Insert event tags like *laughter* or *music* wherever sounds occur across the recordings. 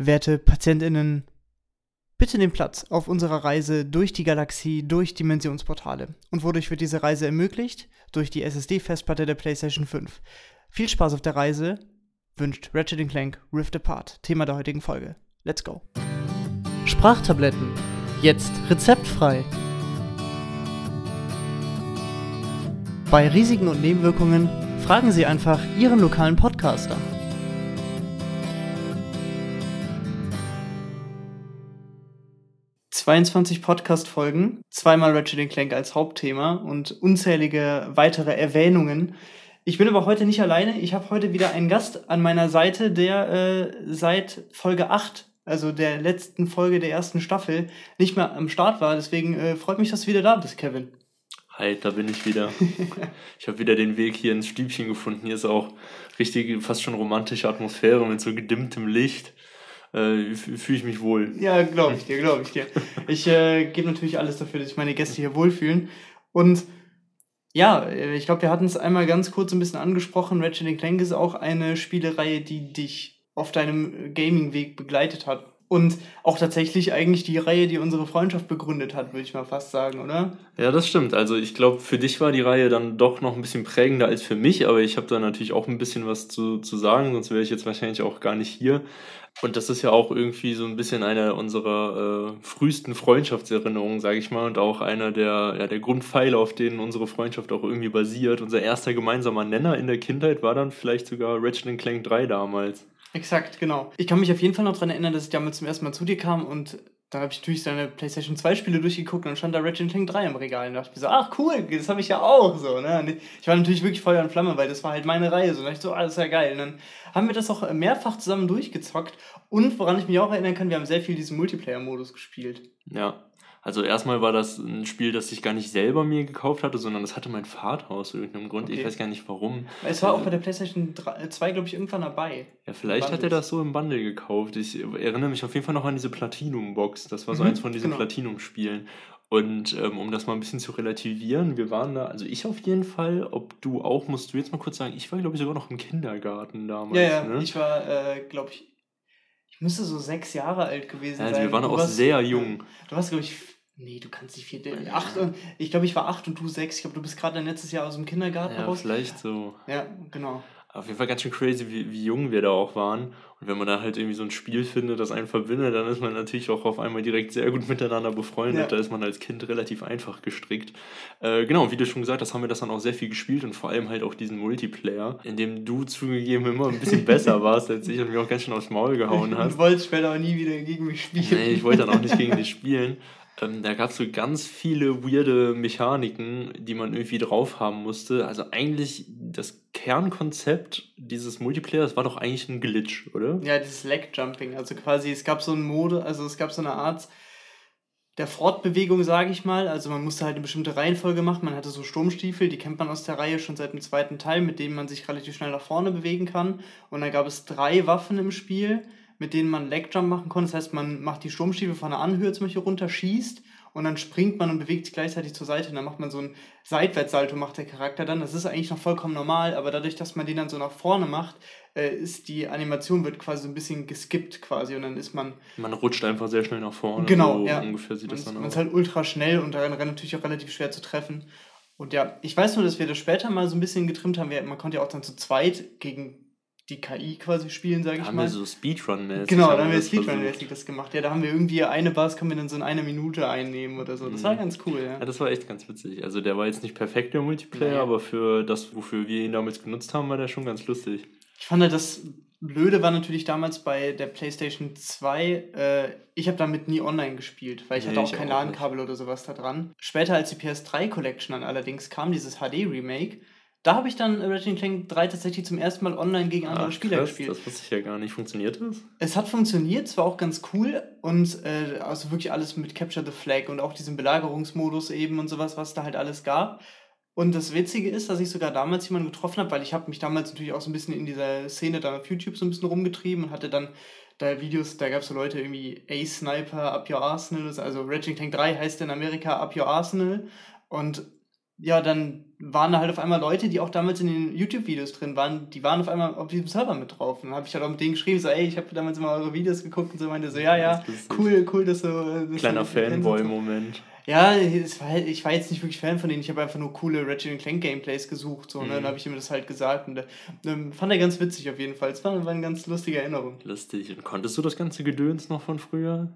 Werte PatientInnen, bitte nehmt Platz auf unserer Reise durch die Galaxie, durch Dimensionsportale. Und wodurch wird diese Reise ermöglicht? Durch die SSD-Festplatte der PlayStation 5. Viel Spaß auf der Reise wünscht Ratchet Clank Rift Apart, Thema der heutigen Folge. Let's go. Sprachtabletten. Jetzt rezeptfrei. Bei Risiken und Nebenwirkungen fragen Sie einfach Ihren lokalen Podcaster. 22 Podcast-Folgen, zweimal Ratchet Clank als Hauptthema und unzählige weitere Erwähnungen. Ich bin aber heute nicht alleine. Ich habe heute wieder einen Gast an meiner Seite, der äh, seit Folge 8, also der letzten Folge der ersten Staffel, nicht mehr am Start war. Deswegen äh, freut mich, dass du wieder da bist, Kevin. Hi, da bin ich wieder. *laughs* ich habe wieder den Weg hier ins Stübchen gefunden. Hier ist auch richtig, fast schon romantische Atmosphäre mit so gedimmtem Licht äh, fühle ich mich wohl. Ja, glaube ich dir, glaube ich dir. Ich äh, gebe natürlich alles dafür, dass sich meine Gäste hier wohlfühlen. Und ja, äh, ich glaube, wir hatten es einmal ganz kurz ein bisschen angesprochen. Ratchet Clank ist auch eine Spielereihe, die dich auf deinem Gaming-Weg begleitet hat. Und auch tatsächlich eigentlich die Reihe, die unsere Freundschaft begründet hat, würde ich mal fast sagen, oder? Ja, das stimmt. Also ich glaube, für dich war die Reihe dann doch noch ein bisschen prägender als für mich, aber ich habe da natürlich auch ein bisschen was zu, zu sagen, sonst wäre ich jetzt wahrscheinlich auch gar nicht hier. Und das ist ja auch irgendwie so ein bisschen eine unserer äh, frühesten Freundschaftserinnerungen, sage ich mal, und auch einer der, ja, der Grundpfeiler, auf denen unsere Freundschaft auch irgendwie basiert. Unser erster gemeinsamer Nenner in der Kindheit war dann vielleicht sogar Ratchet Clank 3 damals. Exakt, genau. Ich kann mich auf jeden Fall noch daran erinnern, dass ich damals zum ersten Mal zu dir kam und dann habe ich natürlich seine PlayStation 2 Spiele durchgeguckt und dann stand da Ratchet Clank 3 im Regal und dachte ich so, ach cool, das habe ich ja auch so. Ne? ich war natürlich wirklich Feuer und Flamme, weil das war halt meine Reihe. So, und dachte ich so, ah, das ja geil. Und dann haben wir das auch mehrfach zusammen durchgezockt und woran ich mich auch erinnern kann, wir haben sehr viel diesen Multiplayer-Modus gespielt. Ja, also erstmal war das ein Spiel, das ich gar nicht selber mir gekauft hatte, sondern das hatte mein Vater aus irgendeinem Grund. Okay. Ich weiß gar nicht warum. Es war auch bei der PlayStation 2, glaube ich, irgendwann dabei. Ja, vielleicht hat er das so im Bundle gekauft. Ich erinnere mich auf jeden Fall noch an diese Platinum-Box. Das war so mhm, eins von diesen genau. Platinum-Spielen. Und ähm, um das mal ein bisschen zu relativieren, wir waren da, also ich auf jeden Fall, ob du auch, musst du jetzt mal kurz sagen, ich war, glaube ich, sogar noch im Kindergarten damals. Ja, ja, ne? ich war, äh, glaube ich, ich müsste so sechs Jahre alt gewesen also sein. Also wir waren du auch warst, sehr jung. Du warst, glaube ich, Nee, du kannst nicht vier. Acht und, ich glaube, ich war acht und du sechs. Ich glaube, du bist gerade letztes Jahr aus dem Kindergarten ja, raus. Vielleicht so. Ja, genau. Auf jeden Fall ganz schön crazy, wie, wie jung wir da auch waren. Und wenn man da halt irgendwie so ein Spiel findet, das einen verbindet, dann ist man natürlich auch auf einmal direkt sehr gut miteinander befreundet. Ja. Da ist man als Kind relativ einfach gestrickt. Äh, genau, wie du schon gesagt hast, haben wir das dann auch sehr viel gespielt und vor allem halt auch diesen Multiplayer, in dem du zugegeben immer ein bisschen besser *laughs* warst als ich und mir auch ganz schön aufs Maul gehauen hast. Du wolltest später auch nie wieder gegen mich spielen. Nee, ich wollte dann auch nicht gegen dich spielen. Ähm, da gab es so ganz viele weirde Mechaniken, die man irgendwie drauf haben musste. Also eigentlich das Kernkonzept dieses Multiplayers war doch eigentlich ein Glitch, oder? Ja, dieses Leg Jumping. Also quasi, es gab so einen Mode, also es gab so eine Art der Fortbewegung, sage ich mal. Also man musste halt eine bestimmte Reihenfolge machen. Man hatte so Sturmstiefel, die kennt man aus der Reihe schon seit dem zweiten Teil, mit denen man sich relativ schnell nach vorne bewegen kann. Und dann gab es drei Waffen im Spiel mit denen man Legjump machen konnte. Das heißt, man macht die Sturmstiefel von der Anhöhe zum Beispiel runter, schießt und dann springt man und bewegt sich gleichzeitig zur Seite. Und dann macht man so ein Seitwärtssalto, macht der Charakter dann. Das ist eigentlich noch vollkommen normal, aber dadurch, dass man den dann so nach vorne macht, äh, ist die Animation wird quasi so ein bisschen geskippt quasi und dann ist man. Man rutscht einfach sehr schnell nach vorne. Genau, so ja. ungefähr sieht man das dann aus. Man ist halt ultra schnell und daran natürlich auch relativ schwer zu treffen. Und ja, ich weiß nur, dass wir das später mal so ein bisschen getrimmt haben. Man konnte ja auch dann zu zweit gegen die KI quasi spielen, sage ich mal. Haben wir so Speedrun-mäßig. Genau, da haben wir Speedrun-mäßig das gemacht. Ja, da haben wir irgendwie eine Bars können wir dann so in einer Minute einnehmen oder so. Das mhm. war ganz cool, ja. Ja, das war echt ganz witzig. Also der war jetzt nicht perfekt der Multiplayer, nee. aber für das, wofür wir ihn damals genutzt haben, war der schon ganz lustig. Ich fand halt, das Blöde war natürlich damals bei der PlayStation 2, äh, ich habe damit nie online gespielt, weil ich nee, hatte auch kein LAN-Kabel oder sowas da dran. Später, als die PS3 Collection dann allerdings kam, dieses HD-Remake, da habe ich dann Ratchet Clank 3 tatsächlich zum ersten Mal online gegen andere Ach, Spieler krass, gespielt. Das wusste ich ja gar nicht. Funktioniert das? Es hat funktioniert, es war auch ganz cool und äh, also wirklich alles mit Capture the Flag und auch diesem Belagerungsmodus eben und sowas, was da halt alles gab. Und das Witzige ist, dass ich sogar damals jemanden getroffen habe, weil ich habe mich damals natürlich auch so ein bisschen in dieser Szene dann auf YouTube so ein bisschen rumgetrieben und hatte dann da Videos, da gab es so Leute irgendwie A-Sniper, Up Your Arsenal, also Ratchet Clank 3 heißt in Amerika Up Your Arsenal und ja, dann waren da halt auf einmal Leute, die auch damals in den YouTube-Videos drin waren, die waren auf einmal auf diesem Server mit drauf. Und dann habe ich halt auch mit denen geschrieben, so, ey, ich habe damals immer eure Videos geguckt und so meinte so, ja, ja, cool, cool, dass du. Dass Kleiner Fanboy-Moment. Ja, war halt, ich war jetzt nicht wirklich Fan von denen, ich habe einfach nur coole Ratchet Clank Gameplays gesucht, so, ne? Mhm. Dann habe ich ihm das halt gesagt und äh, fand er ganz witzig auf jeden Fall. Es war, war eine ganz lustige Erinnerung. Lustig. Und konntest du das ganze Gedöns noch von früher?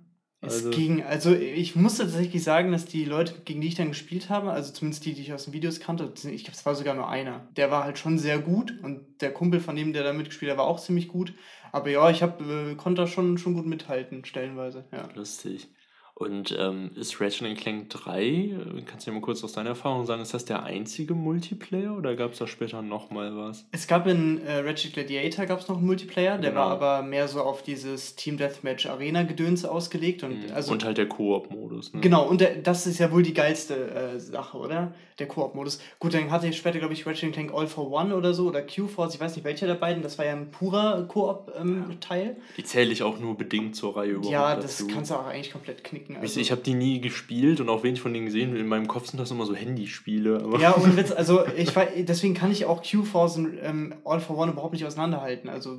Es also. ging, also ich musste tatsächlich sagen, dass die Leute, gegen die ich dann gespielt habe, also zumindest die, die ich aus den Videos kannte, ich glaube, es war sogar nur einer, der war halt schon sehr gut und der Kumpel von dem, der da mitgespielt hat, war auch ziemlich gut. Aber ja, ich hab, äh, konnte da schon, schon gut mithalten, stellenweise. Ja. Lustig. Und ähm, ist Ratchet Clank 3, äh, kannst du ja mal kurz aus deiner Erfahrung sagen, ist das der einzige Multiplayer oder gab es da später nochmal was? Es gab in äh, Ratchet Gladiator gab's noch einen Multiplayer, der genau. war aber mehr so auf dieses Team Deathmatch Arena Gedöns ausgelegt. Und, mhm. also, und halt der Koop-Modus. Ne? Genau, und der, das ist ja wohl die geilste äh, Sache, oder? Der Koop-Modus. Gut, dann hatte ich später, glaube ich, Ratchet Clank All for One oder so oder Q-Force, ich weiß nicht welcher der beiden, das war ja ein purer Koop-Teil. Ähm, die zähle ich auch nur bedingt zur Reihe überhaupt. Ja, das dazu. kannst du auch eigentlich komplett knicken denken. Also, ich habe die nie gespielt und auch wenig von denen gesehen. In meinem Kopf sind das immer so Handyspiele. ja, und Witz, *laughs* also ich deswegen kann ich auch Q-Force und ähm, All for One überhaupt nicht auseinanderhalten. Also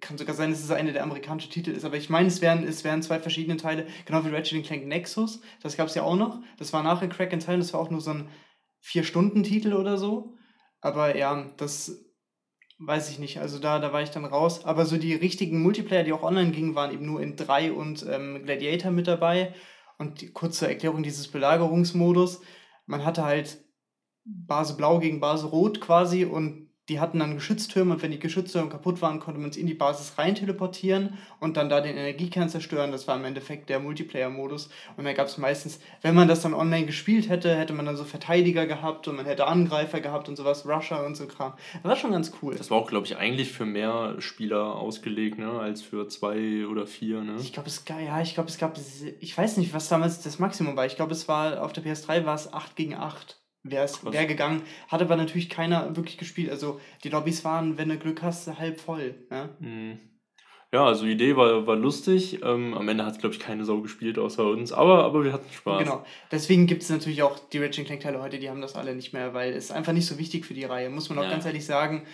kann sogar sein, dass es eine der amerikanischen Titel ist. Aber ich meine, es wären, es wären zwei verschiedene Teile, genau wie Ratchet Clank Nexus. Das gab es ja auch noch. Das war nachher Crack and Time, das war auch nur so ein Vier-Stunden-Titel oder so. Aber ja, das weiß ich nicht. Also da, da war ich dann raus. Aber so die richtigen Multiplayer, die auch online gingen, waren eben nur in 3 und ähm, Gladiator mit dabei. Und die, kurze Erklärung dieses Belagerungsmodus. Man hatte halt Base Blau gegen Base Rot quasi und die hatten dann Geschütztürme und wenn die Geschütztürme kaputt waren, konnte man es in die Basis rein teleportieren und dann da den Energiekern zerstören. Das war im Endeffekt der Multiplayer-Modus. Und da gab es meistens, wenn man das dann online gespielt hätte, hätte man dann so Verteidiger gehabt und man hätte Angreifer gehabt und sowas, Rusher und so Kram. Das war schon ganz cool. Das war auch, glaube ich, eigentlich für mehr Spieler ausgelegt, ne, als für zwei oder vier, ne? Ich glaube, es, ja, ich glaube, es gab, ich weiß nicht, was damals das Maximum war. Ich glaube, es war, auf der PS3 war es 8 gegen 8 wäre es wär gegangen. Hat aber natürlich keiner wirklich gespielt. Also die Lobbys waren, wenn du Glück hast, halb voll. Ja, mhm. ja also die Idee war, war lustig. Ähm, am Ende hat, glaube ich, keine Sau gespielt außer uns. Aber, aber wir hatten Spaß. Genau. Deswegen gibt es natürlich auch die Ratchet Clank-Teile heute, die haben das alle nicht mehr, weil es einfach nicht so wichtig für die Reihe. Muss man auch ja. ganz ehrlich sagen.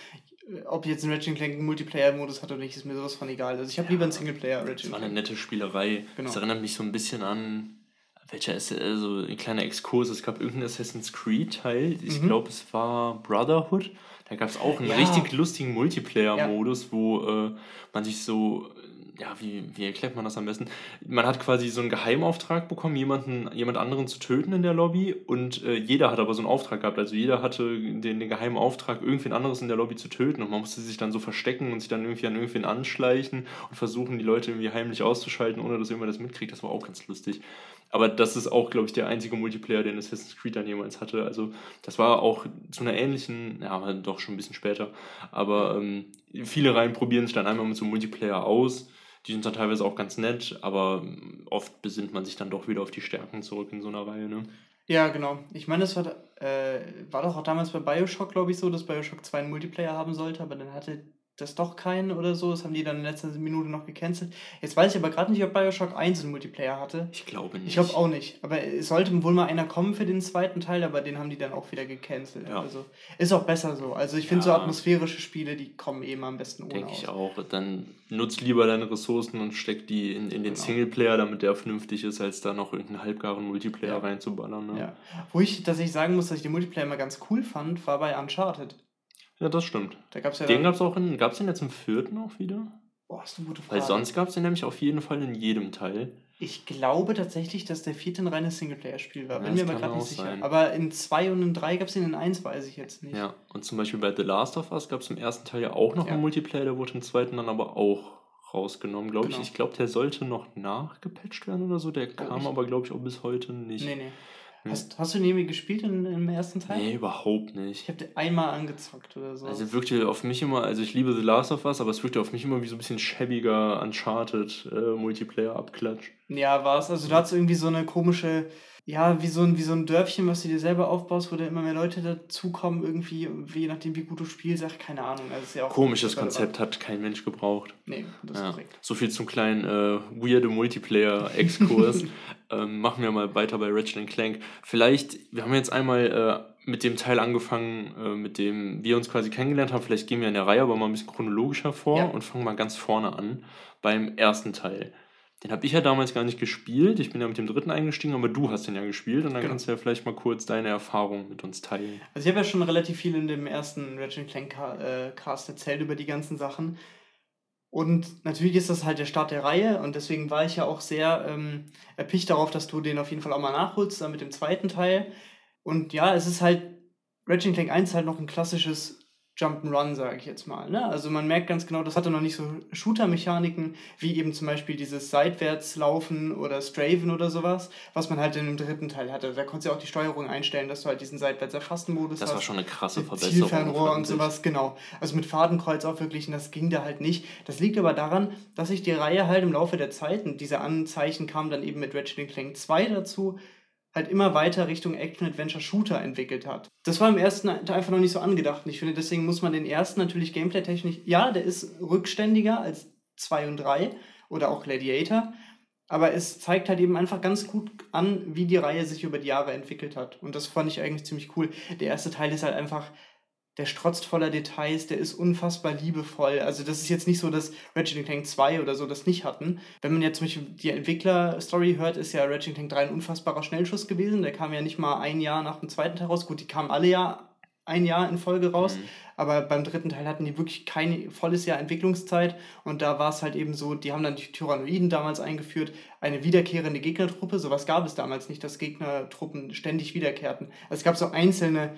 Ob jetzt ein Ratchet Clank einen Multiplayer-Modus hat oder nicht, ist mir sowas von egal. Also ich habe ja, lieber einen Singleplayer Ratchet Das war eine nette Spielerei. Genau. Das erinnert mich so ein bisschen an welcher ist also ein kleiner Exkurs, es gab irgendeinen Assassin's Creed-Teil, ich mhm. glaube es war Brotherhood, da gab es auch einen ja. richtig lustigen Multiplayer-Modus, ja. wo äh, man sich so ja, wie, wie erklärt man das am besten? Man hat quasi so einen Geheimauftrag bekommen, jemanden, jemand anderen zu töten in der Lobby und äh, jeder hat aber so einen Auftrag gehabt. Also jeder hatte den, den geheimen Auftrag, irgendwen anderes in der Lobby zu töten und man musste sich dann so verstecken und sich dann irgendwie an irgendwen anschleichen und versuchen, die Leute irgendwie heimlich auszuschalten, ohne dass irgendwer das mitkriegt. Das war auch ganz lustig. Aber das ist auch, glaube ich, der einzige Multiplayer, den Assassin's Creed dann jemals hatte. Also das war auch zu einer ähnlichen, ja, doch schon ein bisschen später. Aber ähm, viele Reihen probieren sich dann einmal mit so einem Multiplayer aus die sind dann teilweise auch ganz nett, aber oft besinnt man sich dann doch wieder auf die Stärken zurück in so einer Reihe. Ne? Ja, genau. Ich meine, es war, äh, war doch auch damals bei Bioshock, glaube ich, so, dass Bioshock 2 einen Multiplayer haben sollte, aber dann hatte das doch keinen oder so. Das haben die dann in letzter Minute noch gecancelt. Jetzt weiß ich aber gerade nicht, ob Bioshock 1 einen Multiplayer hatte. Ich glaube nicht. Ich glaube auch nicht. Aber es sollte wohl mal einer kommen für den zweiten Teil, aber den haben die dann auch wieder gecancelt. Ja. Also ist auch besser so. Also ich finde ja. so atmosphärische Spiele, die kommen eh mal am besten ohne Denke ich auch. Dann nutzt lieber deine Ressourcen und steck die in, in den genau. Singleplayer, damit der vernünftig ist, als da noch irgendeinen halbgaren Multiplayer ja. reinzuballern. Ne? Ja. Wo ich, dass ich sagen muss, dass ich den Multiplayer immer ganz cool fand, war bei Uncharted. Ja, das stimmt. Da gab's ja den gab es auch in. Gab es den jetzt im vierten auch wieder? Boah, ist eine gute Frage. Weil sonst gab es den nämlich auf jeden Fall in jedem Teil. Ich glaube tatsächlich, dass der vierte ein reines Singleplayer-Spiel war. Ja, Bin mir aber gerade nicht sicher. Sein. Aber in 2 und in 3 gab es den in 1, weiß ich jetzt nicht. Ja, und zum Beispiel bei The Last of Us gab es im ersten Teil ja auch noch ja. einen Multiplayer, der wurde im zweiten dann aber auch rausgenommen, glaube genau. ich. Ich glaube, der sollte noch nachgepatcht werden oder so. Der oh, kam aber, glaube ich, auch bis heute nicht. Nee, nee. Hast, hast du irgendwie gespielt in, im ersten Teil? Nee, überhaupt nicht. Ich habe den einmal angezockt oder so. Also wirkte auf mich immer, also ich liebe The Last of Us, aber es wirkte auf mich immer wie so ein bisschen schäbiger Uncharted äh, Multiplayer-Abklatsch. Ja, war es. Also du hattest irgendwie so eine komische ja, wie so, ein, wie so ein Dörfchen, was du dir selber aufbaust, wo da immer mehr Leute dazukommen, irgendwie, je nachdem, wie gut du spielst, ach, keine Ahnung. Also ist ja auch Komisches Konzept hat kein Mensch gebraucht. Nee, das ist ja. korrekt. So viel zum kleinen äh, weirde Multiplayer-Exkurs. *laughs* ähm, machen wir mal weiter bei Ratchet Clank. Vielleicht, wir haben jetzt einmal äh, mit dem Teil angefangen, äh, mit dem wir uns quasi kennengelernt haben. Vielleicht gehen wir in der Reihe aber mal ein bisschen chronologischer vor ja. und fangen mal ganz vorne an beim ersten Teil. Den habe ich ja damals gar nicht gespielt. Ich bin ja mit dem dritten eingestiegen, aber du hast den ja gespielt und dann genau. kannst du ja vielleicht mal kurz deine Erfahrungen mit uns teilen. Also ich habe ja schon relativ viel in dem ersten Ratchet Clank äh, Cast erzählt über die ganzen Sachen. Und natürlich ist das halt der Start der Reihe und deswegen war ich ja auch sehr ähm, erpicht darauf, dass du den auf jeden Fall auch mal nachholst, dann mit dem zweiten Teil. Und ja, es ist halt, Ratchet Clank 1 halt noch ein klassisches Jump'n'Run, sage ich jetzt mal. Ne? Also man merkt ganz genau, das hatte noch nicht so Shooter-Mechaniken, wie eben zum Beispiel dieses Seitwärtslaufen oder Straven oder sowas, was man halt in dem dritten Teil hatte. Da konntest du ja auch die Steuerung einstellen, dass du halt diesen Seitwärts-Erfassen-Modus hast. Das war schon eine krasse Verbesserung. Zielfernrohr und sowas, genau. Also mit Fadenkreuz auch wirklich, und das ging da halt nicht. Das liegt aber daran, dass sich die Reihe halt im Laufe der Zeit, und diese Anzeichen kamen dann eben mit Ratchet Clank 2 dazu, halt immer weiter Richtung Action-Adventure-Shooter entwickelt hat. Das war im ersten einfach noch nicht so angedacht. Und ich finde, deswegen muss man den ersten natürlich gameplay-technisch, ja, der ist rückständiger als 2 und 3 oder auch Gladiator, aber es zeigt halt eben einfach ganz gut an, wie die Reihe sich über die Jahre entwickelt hat. Und das fand ich eigentlich ziemlich cool. Der erste Teil ist halt einfach der strotzt voller Details, der ist unfassbar liebevoll. Also das ist jetzt nicht so, dass Ratchet Clank 2 oder so das nicht hatten. Wenn man jetzt zum Beispiel die Entwickler-Story hört, ist ja Ratchet Clank 3 ein unfassbarer Schnellschuss gewesen. Der kam ja nicht mal ein Jahr nach dem zweiten Teil raus. Gut, die kamen alle ja ein Jahr in Folge raus, mhm. aber beim dritten Teil hatten die wirklich kein volles Jahr Entwicklungszeit und da war es halt eben so, die haben dann die Tyrannoiden damals eingeführt, eine wiederkehrende Gegnertruppe, sowas gab es damals nicht, dass Gegnertruppen ständig wiederkehrten. Also es gab so einzelne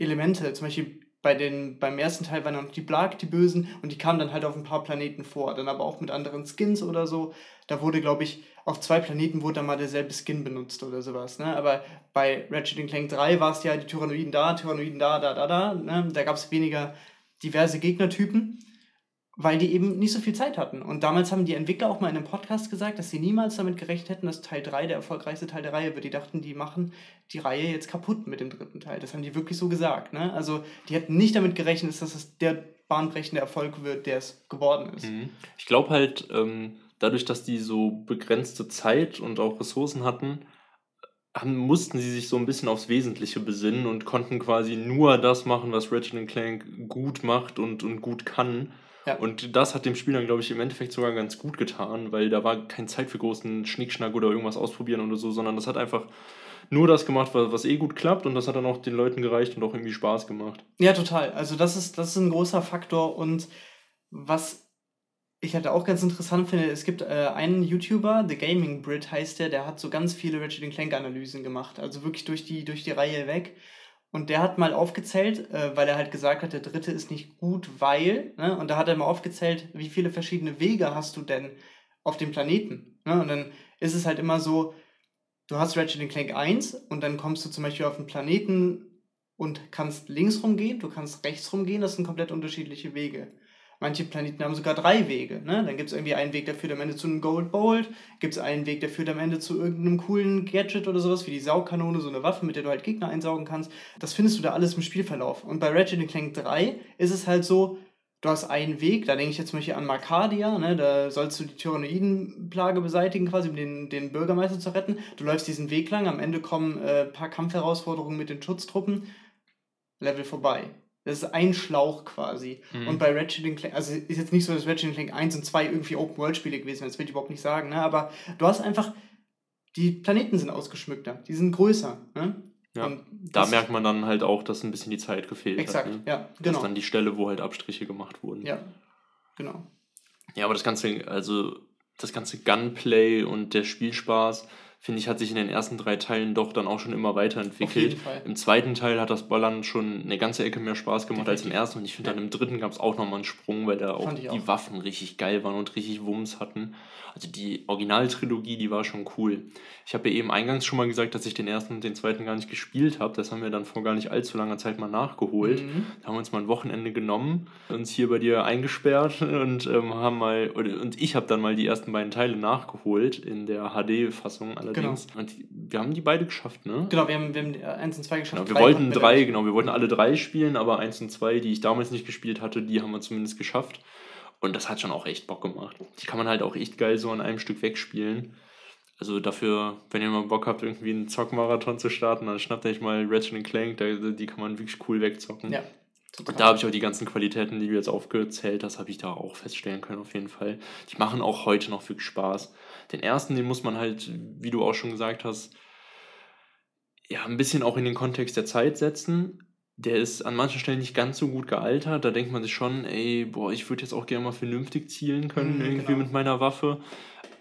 Elemente. Zum Beispiel bei den, beim ersten Teil waren noch die Blag, die Bösen, und die kamen dann halt auf ein paar Planeten vor. Dann aber auch mit anderen Skins oder so. Da wurde, glaube ich, auf zwei Planeten wurde dann mal derselbe Skin benutzt oder sowas. Ne? Aber bei Ratchet Clank 3 war es ja die Tyrannoiden da, Tyrannoiden da, da, da, da. Ne? Da gab es weniger diverse Gegnertypen weil die eben nicht so viel Zeit hatten. Und damals haben die Entwickler auch mal in einem Podcast gesagt, dass sie niemals damit gerechnet hätten, dass Teil 3 der erfolgreichste Teil der Reihe wird. Die dachten, die machen die Reihe jetzt kaputt mit dem dritten Teil. Das haben die wirklich so gesagt. Ne? Also die hätten nicht damit gerechnet, dass es der bahnbrechende Erfolg wird, der es geworden ist. Mhm. Ich glaube halt, ähm, dadurch, dass die so begrenzte Zeit und auch Ressourcen hatten, haben, mussten sie sich so ein bisschen aufs Wesentliche besinnen und konnten quasi nur das machen, was Ratchet Clank gut macht und, und gut kann ja. Und das hat dem Spiel dann, glaube ich, im Endeffekt sogar ganz gut getan, weil da war keine Zeit für großen Schnickschnack oder irgendwas ausprobieren oder so, sondern das hat einfach nur das gemacht, was, eh gut klappt und das hat dann auch den Leuten gereicht und auch irgendwie Spaß gemacht. Ja, total. Also das ist, das ist ein großer Faktor und was ich halt auch ganz interessant finde, es gibt äh, einen YouTuber, The Gaming Brit heißt der, der hat so ganz viele Ratchet Clank Analysen gemacht, also wirklich durch die, durch die Reihe weg. Und der hat mal aufgezählt, äh, weil er halt gesagt hat, der dritte ist nicht gut, weil, ne? und da hat er mal aufgezählt, wie viele verschiedene Wege hast du denn auf dem Planeten. Ne? Und dann ist es halt immer so, du hast Ratchet Clank 1 und dann kommst du zum Beispiel auf den Planeten und kannst links rumgehen, du kannst rechts rumgehen, das sind komplett unterschiedliche Wege. Manche Planeten haben sogar drei Wege. Ne? Dann gibt es irgendwie einen Weg, der führt am Ende zu einem Gold Bolt. Gibt es einen Weg, der führt am Ende zu irgendeinem coolen Gadget oder sowas, wie die Saugkanone, so eine Waffe, mit der du halt Gegner einsaugen kannst. Das findest du da alles im Spielverlauf. Und bei Ratchet Clank 3 ist es halt so, du hast einen Weg, da denke ich jetzt zum Beispiel an Marcadia, ne? da sollst du die Tyrannoidenplage beseitigen, quasi um den, den Bürgermeister zu retten. Du läufst diesen Weg lang, am Ende kommen äh, ein paar Kampfherausforderungen mit den Schutztruppen. Level vorbei. Das ist ein Schlauch quasi. Mhm. Und bei Ratchet Clank, also ist jetzt nicht so, dass Ratchet Clank 1 und 2 irgendwie Open-World-Spiele gewesen wären, das will ich überhaupt nicht sagen, ne? aber du hast einfach, die Planeten sind ausgeschmückter, die sind größer. Ne? Ja, da merkt man dann halt auch, dass ein bisschen die Zeit gefehlt exakt, hat. Exakt, ne? ja, genau. Das ist dann die Stelle, wo halt Abstriche gemacht wurden. Ja, genau. Ja, aber das ganze, also das ganze Gunplay und der Spielspaß, finde ich, hat sich in den ersten drei Teilen doch dann auch schon immer weiterentwickelt. Im zweiten Teil hat das Ballern schon eine ganze Ecke mehr Spaß gemacht Definitiv. als im ersten. Und ich finde, ja. dann im dritten gab es auch nochmal einen Sprung, weil da auch die auch. Waffen richtig geil waren und richtig Wumms hatten. Also die Originaltrilogie, die war schon cool. Ich habe ja eben eingangs schon mal gesagt, dass ich den ersten und den zweiten gar nicht gespielt habe. Das haben wir dann vor gar nicht allzu langer Zeit mal nachgeholt. Mhm. Da haben wir uns mal ein Wochenende genommen, uns hier bei dir eingesperrt *laughs* und ähm, haben mal, und ich habe dann mal die ersten beiden Teile nachgeholt in der HD-Fassung allerdings. Genau. Und wir haben die beide geschafft, ne? Genau, wir haben, wir haben 1 äh, und 2 geschafft. Genau, wir wollten drei, genau, wir wollten alle drei spielen, aber 1 und 2, die ich damals nicht gespielt hatte, die haben wir zumindest geschafft. Und das hat schon auch echt Bock gemacht. Die kann man halt auch echt geil so an einem Stück wegspielen. Also dafür, wenn ihr mal Bock habt, irgendwie einen Zockmarathon zu starten, dann schnappt euch mal Ratchet Clank, die kann man wirklich cool wegzocken. Ja. Total. Und da habe ich auch die ganzen Qualitäten, die du jetzt aufgezählt hast, habe ich da auch feststellen können, auf jeden Fall. Die machen auch heute noch wirklich Spaß. Den ersten, den muss man halt, wie du auch schon gesagt hast, ja, ein bisschen auch in den Kontext der Zeit setzen. Der ist an manchen Stellen nicht ganz so gut gealtert. Da denkt man sich schon, ey, boah, ich würde jetzt auch gerne mal vernünftig zielen können, mhm, irgendwie genau. mit meiner Waffe.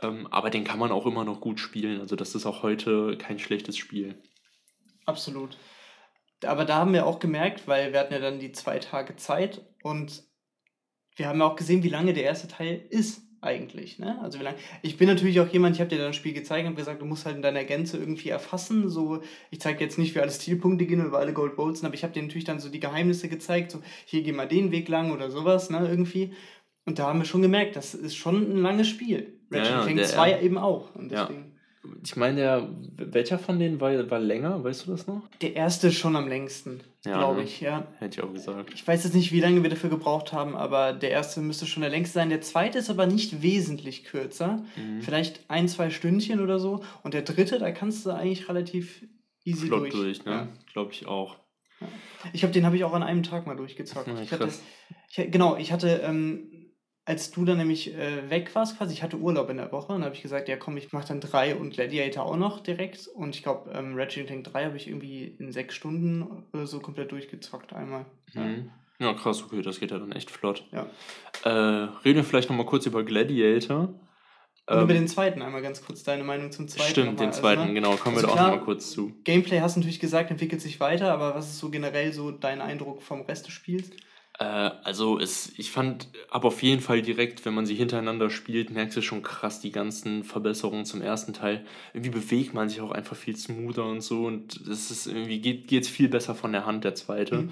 Ähm, aber den kann man auch immer noch gut spielen. Also, das ist auch heute kein schlechtes Spiel. Absolut. Aber da haben wir auch gemerkt, weil wir hatten ja dann die zwei Tage Zeit und wir haben ja auch gesehen, wie lange der erste Teil ist eigentlich. Ne? Also wie lange. Ich bin natürlich auch jemand, ich habe dir dann ein Spiel gezeigt und gesagt, du musst halt in deiner Gänze irgendwie erfassen. So, ich zeige jetzt nicht, wie alle Stilpunkte gehen oder alle Gold Bolts aber ich habe dir natürlich dann so die Geheimnisse gezeigt, so hier geh mal den Weg lang oder sowas, ne, irgendwie. Und da haben wir schon gemerkt, das ist schon ein langes Spiel. Ratchet ja, Clank 2 eben auch. Und deswegen. Ja. Ich meine, der, welcher von denen war, war länger? Weißt du das noch? Der erste schon am längsten, ja, glaube ne? ich, ja. Hätte ich auch gesagt. Ich weiß jetzt nicht, wie lange wir dafür gebraucht haben, aber der erste müsste schon der längste sein. Der zweite ist aber nicht wesentlich kürzer. Mhm. Vielleicht ein, zwei Stündchen oder so. Und der dritte, da kannst du eigentlich relativ easy Flott durch. durch ne? Ja. Glaube ich auch. Ich habe den habe ich auch an einem Tag mal durchgezockt. Ja, ich hatte, ich, genau, ich hatte ähm, als du dann nämlich äh, weg warst, quasi, ich hatte Urlaub in der Woche und habe ich gesagt, ja komm, ich mache dann drei und Gladiator auch noch direkt. Und ich glaube, ähm, Ratchet Clank 3 habe ich irgendwie in sechs Stunden oder so komplett durchgezockt einmal. Ja. Mhm. ja, krass, okay, das geht ja dann echt flott. Ja. Äh, reden wir vielleicht nochmal kurz über Gladiator. Und über den zweiten einmal ganz kurz deine Meinung zum zweiten. Stimmt, den zweiten, also, ne? genau, kommen also wir da auch nochmal kurz zu. Gameplay hast du natürlich gesagt, entwickelt sich weiter, aber was ist so generell so dein Eindruck vom Rest des Spiels? Äh, also es, ich fand aber auf jeden Fall direkt, wenn man sie hintereinander spielt, merkst du schon krass die ganzen Verbesserungen zum ersten Teil. Irgendwie bewegt man sich auch einfach viel smoother und so und es ist irgendwie geht geht's viel besser von der Hand der zweite. Mhm.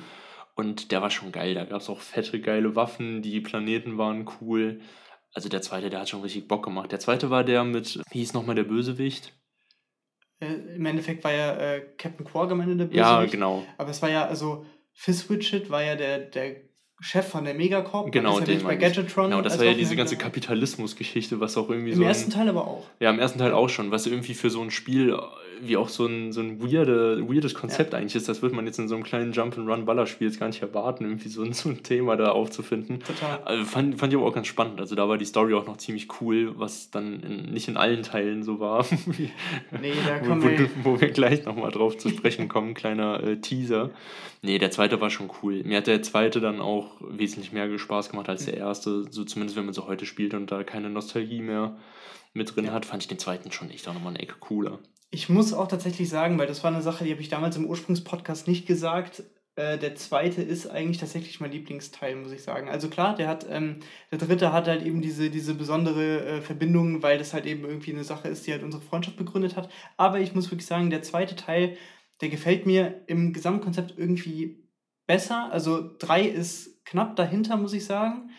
Und der war schon geil. Da gab es auch fette, geile Waffen, die Planeten waren cool. Also der zweite, der hat schon richtig Bock gemacht. Der zweite war der mit, wie hieß nochmal der Bösewicht? Äh, Im Endeffekt war ja äh, Captain Quark am Ende der Bösewicht. Ja, genau. Aber es war ja, also Fizzwidget war ja der, der Chef von der Megacorp. Genau, ist ja bei Gadgetron. Genau, das war ja diese ganze Kapitalismusgeschichte, was auch irgendwie Im so. Im ersten Teil aber auch. Ja, im ersten Teil auch schon, was irgendwie für so ein Spiel wie auch so ein, so ein weirde, weirdes Konzept ja. eigentlich ist. Das wird man jetzt in so einem kleinen Jump-and-Run-Ballerspiel jetzt gar nicht erwarten, irgendwie so ein, so ein Thema da aufzufinden. Total. Also fand, fand ich aber auch ganz spannend. Also da war die Story auch noch ziemlich cool, was dann in, nicht in allen Teilen so war. *laughs* nee, da kommen wo, wir... Wo wir gleich nochmal drauf zu sprechen kommen, kleiner äh, Teaser. Nee, der zweite war schon cool. Mir hat der zweite dann auch wesentlich mehr Spaß gemacht als der erste, so zumindest wenn man so heute spielt und da keine Nostalgie mehr mit drin ja. hat, fand ich den zweiten schon echt auch nochmal eine Ecke cooler. Ich muss auch tatsächlich sagen, weil das war eine Sache, die habe ich damals im Ursprungspodcast nicht gesagt. Äh, der zweite ist eigentlich tatsächlich mein Lieblingsteil, muss ich sagen. Also klar, der hat, ähm, der dritte hat halt eben diese, diese besondere äh, Verbindung, weil das halt eben irgendwie eine Sache ist, die halt unsere Freundschaft begründet hat. Aber ich muss wirklich sagen, der zweite Teil, der gefällt mir im Gesamtkonzept irgendwie besser. Also drei ist knapp dahinter, muss ich sagen.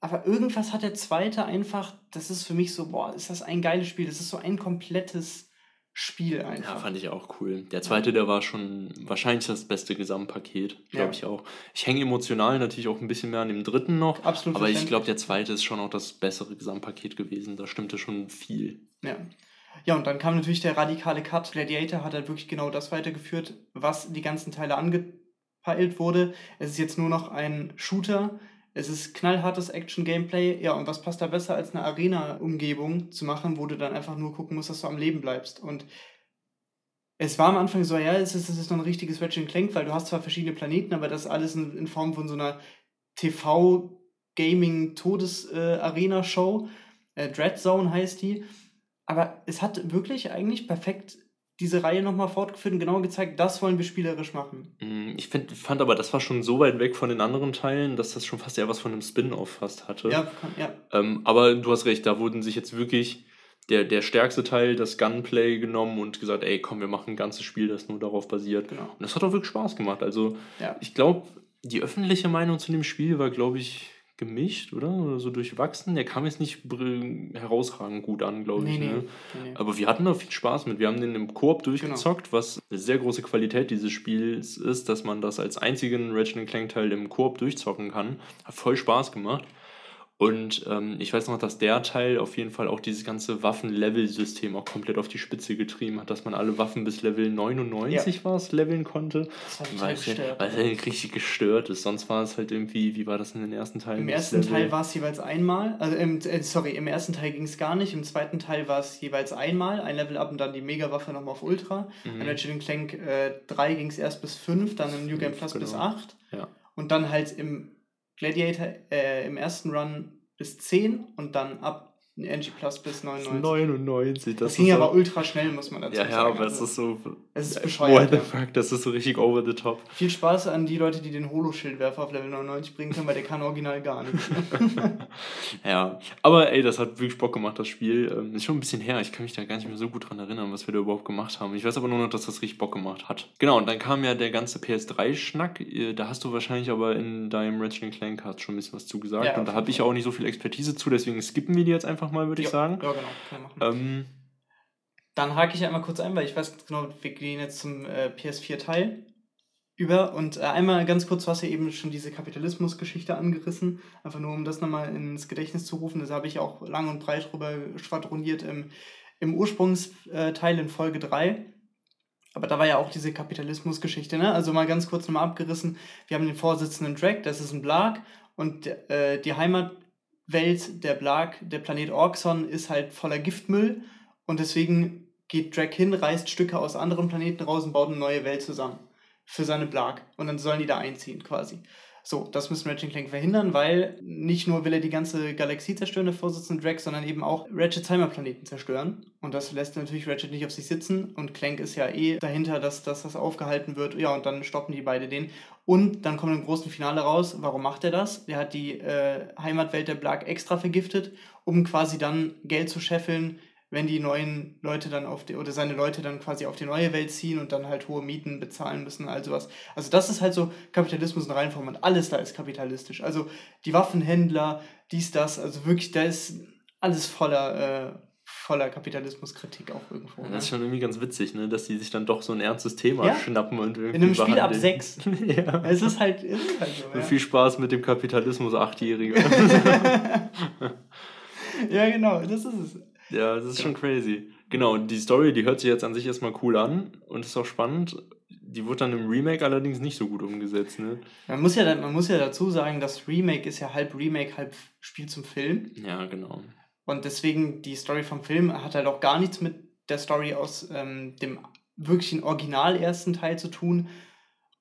Aber irgendwas hat der zweite einfach, das ist für mich so, boah, ist das ein geiles Spiel. Das ist so ein komplettes Spiel einfach. Ja, fand ich auch cool. Der zweite, der war schon wahrscheinlich das beste Gesamtpaket, glaube ja. ich auch. Ich hänge emotional natürlich auch ein bisschen mehr an dem dritten noch. Absolut. Aber ich glaube, der zweite ist schon auch das bessere Gesamtpaket gewesen. Da stimmte schon viel. Ja. Ja, und dann kam natürlich der radikale Cut. Gladiator hat halt wirklich genau das weitergeführt, was die ganzen Teile angepeilt wurde. Es ist jetzt nur noch ein Shooter, es ist knallhartes Action-Gameplay, ja, und was passt da besser als eine Arena-Umgebung zu machen, wo du dann einfach nur gucken musst, dass du am Leben bleibst. Und es war am Anfang so, ja, es ist, es ist noch ein richtiges Ratchet Clank, weil du hast zwar verschiedene Planeten, aber das alles in, in Form von so einer TV-Gaming-Todes-Arena-Show. Äh, äh, Dread heißt die. Aber es hat wirklich eigentlich perfekt diese Reihe nochmal fortgeführt und genau gezeigt, das wollen wir spielerisch machen. Mm, ich find, fand aber, das war schon so weit weg von den anderen Teilen, dass das schon fast eher was von einem Spin-off fast hatte. Ja, ja. Ähm, aber du hast recht, da wurden sich jetzt wirklich der, der stärkste Teil, das Gunplay genommen und gesagt, ey, komm, wir machen ein ganzes Spiel, das nur darauf basiert. Genau. Und das hat auch wirklich Spaß gemacht. Also ja. ich glaube, die öffentliche Meinung zu dem Spiel war, glaube ich, gemischt, oder? Oder so durchwachsen. Der kam jetzt nicht herausragend gut an, glaube nee, ich. Nee, ne? nee, Aber wir hatten da viel Spaß mit. Wir haben den im Koop durchgezockt, genau. was eine sehr große Qualität dieses Spiels ist, dass man das als einzigen Ratchet Clank Teil im Koop durchzocken kann. Hat voll Spaß gemacht. Und ähm, ich weiß noch, dass der Teil auf jeden Fall auch dieses ganze Waffen-Level-System auch komplett auf die Spitze getrieben hat, dass man alle Waffen bis Level 99 ja. war es, leveln konnte. Das war total gestört. Weil es halt richtig gestört ist. Sonst war es halt irgendwie, wie war das in den ersten Teilen? Im ersten Level? Teil war es jeweils einmal. Also im, äh, sorry, im ersten Teil ging es gar nicht. Im zweiten Teil war es jeweils einmal, ein Level up und dann die Mega-Waffe nochmal auf Ultra. Mhm. In Ratchet Clank äh, 3 ging es erst bis 5, dann im New Game Plus genau. bis 8. Ja. Und dann halt im Gladiator äh, im ersten Run bis 10 und dann ab NG Plus bis 99. 99, das, das ging aber ultra schnell, muss man dazu ja, sagen. Ja, aber also, es ist so. Es ist bescheuert. What the fuck, das ist so richtig over the top. Viel Spaß an die Leute, die den Holo-Schildwerfer auf Level 99 bringen können, weil der kann original gar nichts. *laughs* *laughs* ja, aber ey, das hat wirklich Bock gemacht, das Spiel. Ähm, ist schon ein bisschen her, ich kann mich da gar nicht mehr so gut dran erinnern, was wir da überhaupt gemacht haben. Ich weiß aber nur noch, dass das richtig Bock gemacht hat. Genau, und dann kam ja der ganze PS3-Schnack. Äh, da hast du wahrscheinlich aber in deinem Ratchet Clank schon ein bisschen was zugesagt. Ja, und da habe ich auch nicht so viel Expertise zu, deswegen skippen wir die jetzt einfach mal, würde ich sagen. Ja, genau, kann machen. Ähm, Dann hake ich einmal kurz ein, weil ich weiß genau, wir gehen jetzt zum äh, PS4-Teil über. Und äh, einmal ganz kurz, was ja eben schon diese Kapitalismus-Geschichte angerissen, einfach nur um das nochmal ins Gedächtnis zu rufen. Das habe ich auch lang und breit drüber schwadroniert im, im Ursprungsteil in Folge 3. Aber da war ja auch diese Kapitalismus-Geschichte, ne? Also mal ganz kurz nochmal abgerissen. Wir haben den Vorsitzenden Drake, das ist ein Blag, und äh, die Heimat Welt, der Blag, der Planet Orxon ist halt voller Giftmüll und deswegen geht Drake hin, reißt Stücke aus anderen Planeten raus und baut eine neue Welt zusammen für seine Blag und dann sollen die da einziehen quasi. So, das müssen Ratchet Clank verhindern, weil nicht nur will er die ganze Galaxie zerstören, der Vorsitzende Drake, sondern eben auch Ratchets Heimatplaneten zerstören. Und das lässt natürlich Ratchet nicht auf sich sitzen. Und Clank ist ja eh dahinter, dass, dass das aufgehalten wird. Ja, und dann stoppen die beide den. Und dann kommt im großen Finale raus, warum macht er das? Er hat die äh, Heimatwelt der Blag extra vergiftet, um quasi dann Geld zu scheffeln wenn die neuen Leute dann auf die, oder seine Leute dann quasi auf die neue Welt ziehen und dann halt hohe Mieten bezahlen müssen, also was. Also das ist halt so Kapitalismus in Reinform und alles da ist kapitalistisch. Also die Waffenhändler, dies, das, also wirklich, da ist alles voller, äh, voller Kapitalismuskritik auch irgendwo. Ne? Das ist schon irgendwie ganz witzig, ne? dass die sich dann doch so ein ernstes Thema ja? schnappen und irgendwie. In einem Spiel ab sechs. *laughs* ja. Es ist halt, es ist halt so. Ja. Viel Spaß mit dem Kapitalismus, Achtjährige. *laughs* *laughs* ja, genau, das ist es. Ja, das ist schon crazy. Genau, und die Story, die hört sich jetzt an sich erstmal cool an und ist auch spannend. Die wurde dann im Remake allerdings nicht so gut umgesetzt, ne? Man muss ja, man muss ja dazu sagen, das Remake ist ja halb Remake, halb Spiel zum Film. Ja, genau. Und deswegen, die Story vom Film hat halt auch gar nichts mit der Story aus ähm, dem wirklichen Original ersten Teil zu tun.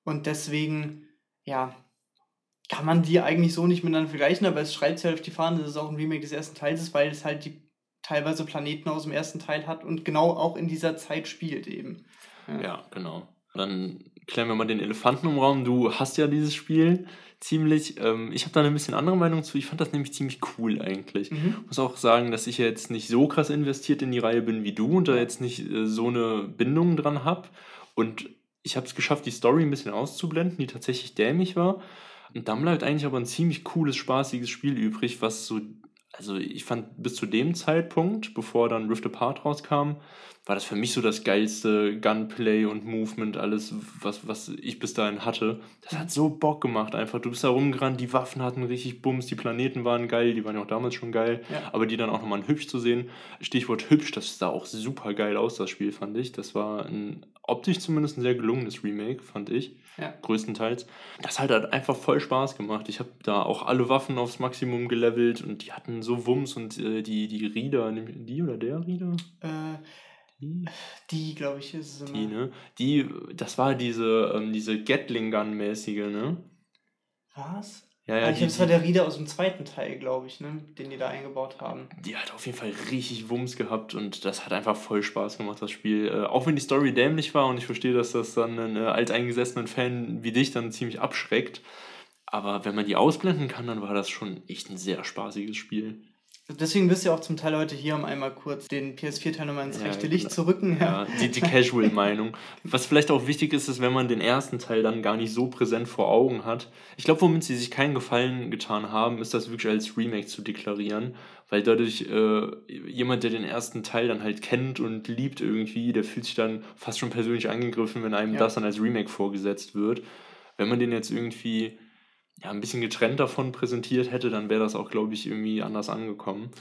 Und deswegen, ja, kann man die eigentlich so nicht miteinander vergleichen, aber es schreibt sich halt auf die Fahne, dass es auch ein Remake des ersten Teils ist, weil es halt die teilweise Planeten aus dem ersten Teil hat und genau auch in dieser Zeit spielt eben. Ja, ja genau. Dann klären wir mal den Elefanten im Raum. Du hast ja dieses Spiel ziemlich. Ähm, ich habe da eine bisschen andere Meinung zu. Ich fand das nämlich ziemlich cool eigentlich. Mhm. Muss auch sagen, dass ich jetzt nicht so krass investiert in die Reihe bin wie du und da jetzt nicht äh, so eine Bindung dran habe. Und ich habe es geschafft, die Story ein bisschen auszublenden, die tatsächlich dämlich war. Und dann bleibt eigentlich aber ein ziemlich cooles, spaßiges Spiel übrig, was so also ich fand bis zu dem Zeitpunkt, bevor dann Rift Apart rauskam, war das für mich so das geilste Gunplay und Movement, alles, was, was ich bis dahin hatte. Das hat so Bock gemacht einfach. Du bist da rumgerannt, die Waffen hatten richtig Bums, die Planeten waren geil, die waren ja auch damals schon geil, ja. aber die dann auch nochmal hübsch zu sehen. Stichwort hübsch, das sah auch super geil aus, das Spiel, fand ich. Das war ein, optisch zumindest ein sehr gelungenes Remake, fand ich. Ja. Größtenteils. Das hat halt einfach voll Spaß gemacht. Ich habe da auch alle Waffen aufs Maximum gelevelt und die hatten so Wumms und äh, die, die Rieder, die oder der Rieder? Äh, die? Die, glaube ich, ist es immer. Die, ne? Die, das war diese, ähm, diese Gatling-Gun-mäßige, ne? Was? Ja, ja, ah, ich glaube, das war der Rieder aus dem zweiten Teil, glaube ich, ne? den die da eingebaut haben. Die hat auf jeden Fall richtig Wumms gehabt und das hat einfach voll Spaß gemacht, das Spiel. Äh, auch wenn die Story dämlich war und ich verstehe, dass das dann einen äh, alteingesessenen Fan wie dich dann ziemlich abschreckt. Aber wenn man die ausblenden kann, dann war das schon echt ein sehr spaßiges Spiel. Deswegen bist du ja auch zum Teil heute hier, um einmal kurz den PS4-Teil nochmal ins ja, rechte Licht zu rücken. Ja, die, die Casual-Meinung. Was vielleicht auch wichtig ist, ist, wenn man den ersten Teil dann gar nicht so präsent vor Augen hat. Ich glaube, womit sie sich keinen Gefallen getan haben, ist das wirklich als Remake zu deklarieren. Weil dadurch äh, jemand, der den ersten Teil dann halt kennt und liebt irgendwie, der fühlt sich dann fast schon persönlich angegriffen, wenn einem ja. das dann als Remake vorgesetzt wird. Wenn man den jetzt irgendwie ja, ein bisschen getrennt davon präsentiert hätte, dann wäre das auch, glaube ich, irgendwie anders angekommen.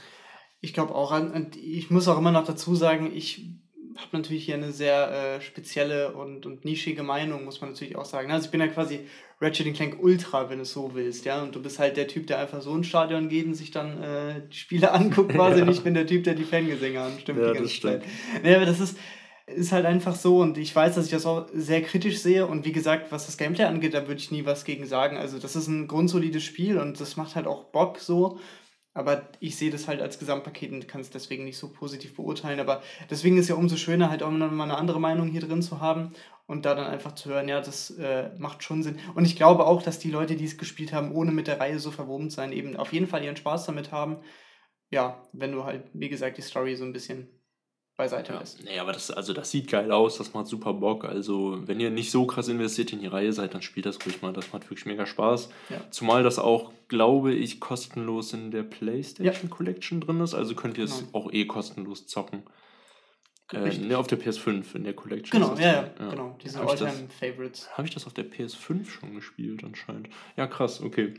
Ich glaube auch, und ich muss auch immer noch dazu sagen, ich habe natürlich hier eine sehr äh, spezielle und, und nischige Meinung, muss man natürlich auch sagen. Also ich bin ja quasi Ratchet Clank Ultra, wenn du es so willst, ja. Und du bist halt der Typ, der einfach so ins Stadion geht und sich dann äh, die Spiele anguckt, quasi. *laughs* Ja. Nicht bin der Typ, der die Fangesänge anstimmt ja, die ganze Zeit. Nee, aber das ist, ist halt einfach so und ich weiß, dass ich das auch sehr kritisch sehe und wie gesagt, was das Gameplay angeht, da würde ich nie was gegen sagen. Also das ist ein grundsolides Spiel und das macht halt auch Bock so aber ich sehe das halt als Gesamtpaket und kann es deswegen nicht so positiv beurteilen. Aber deswegen ist ja umso schöner, halt auch mal eine andere Meinung hier drin zu haben und da dann einfach zu hören, ja, das äh, macht schon Sinn. Und ich glaube auch, dass die Leute, die es gespielt haben, ohne mit der Reihe so verwoben zu sein, eben auf jeden Fall ihren Spaß damit haben. Ja, wenn du halt, wie gesagt, die Story so ein bisschen beiseite ja. lässt. Nee, aber das, also das sieht geil aus, das macht super Bock. Also, wenn ihr nicht so krass investiert in die Reihe seid, dann spielt das ruhig mal. Das macht wirklich mega Spaß. Ja. Zumal das auch, glaube ich, kostenlos in der PlayStation ja. Collection drin ist. Also könnt ihr es genau. auch eh kostenlos zocken. Äh, ne, auf der PS5 in der Collection. Genau, ja, ja, genau. Diese All-Time-Favorites. Habe ich das auf der PS5 schon gespielt anscheinend? Ja, krass, okay.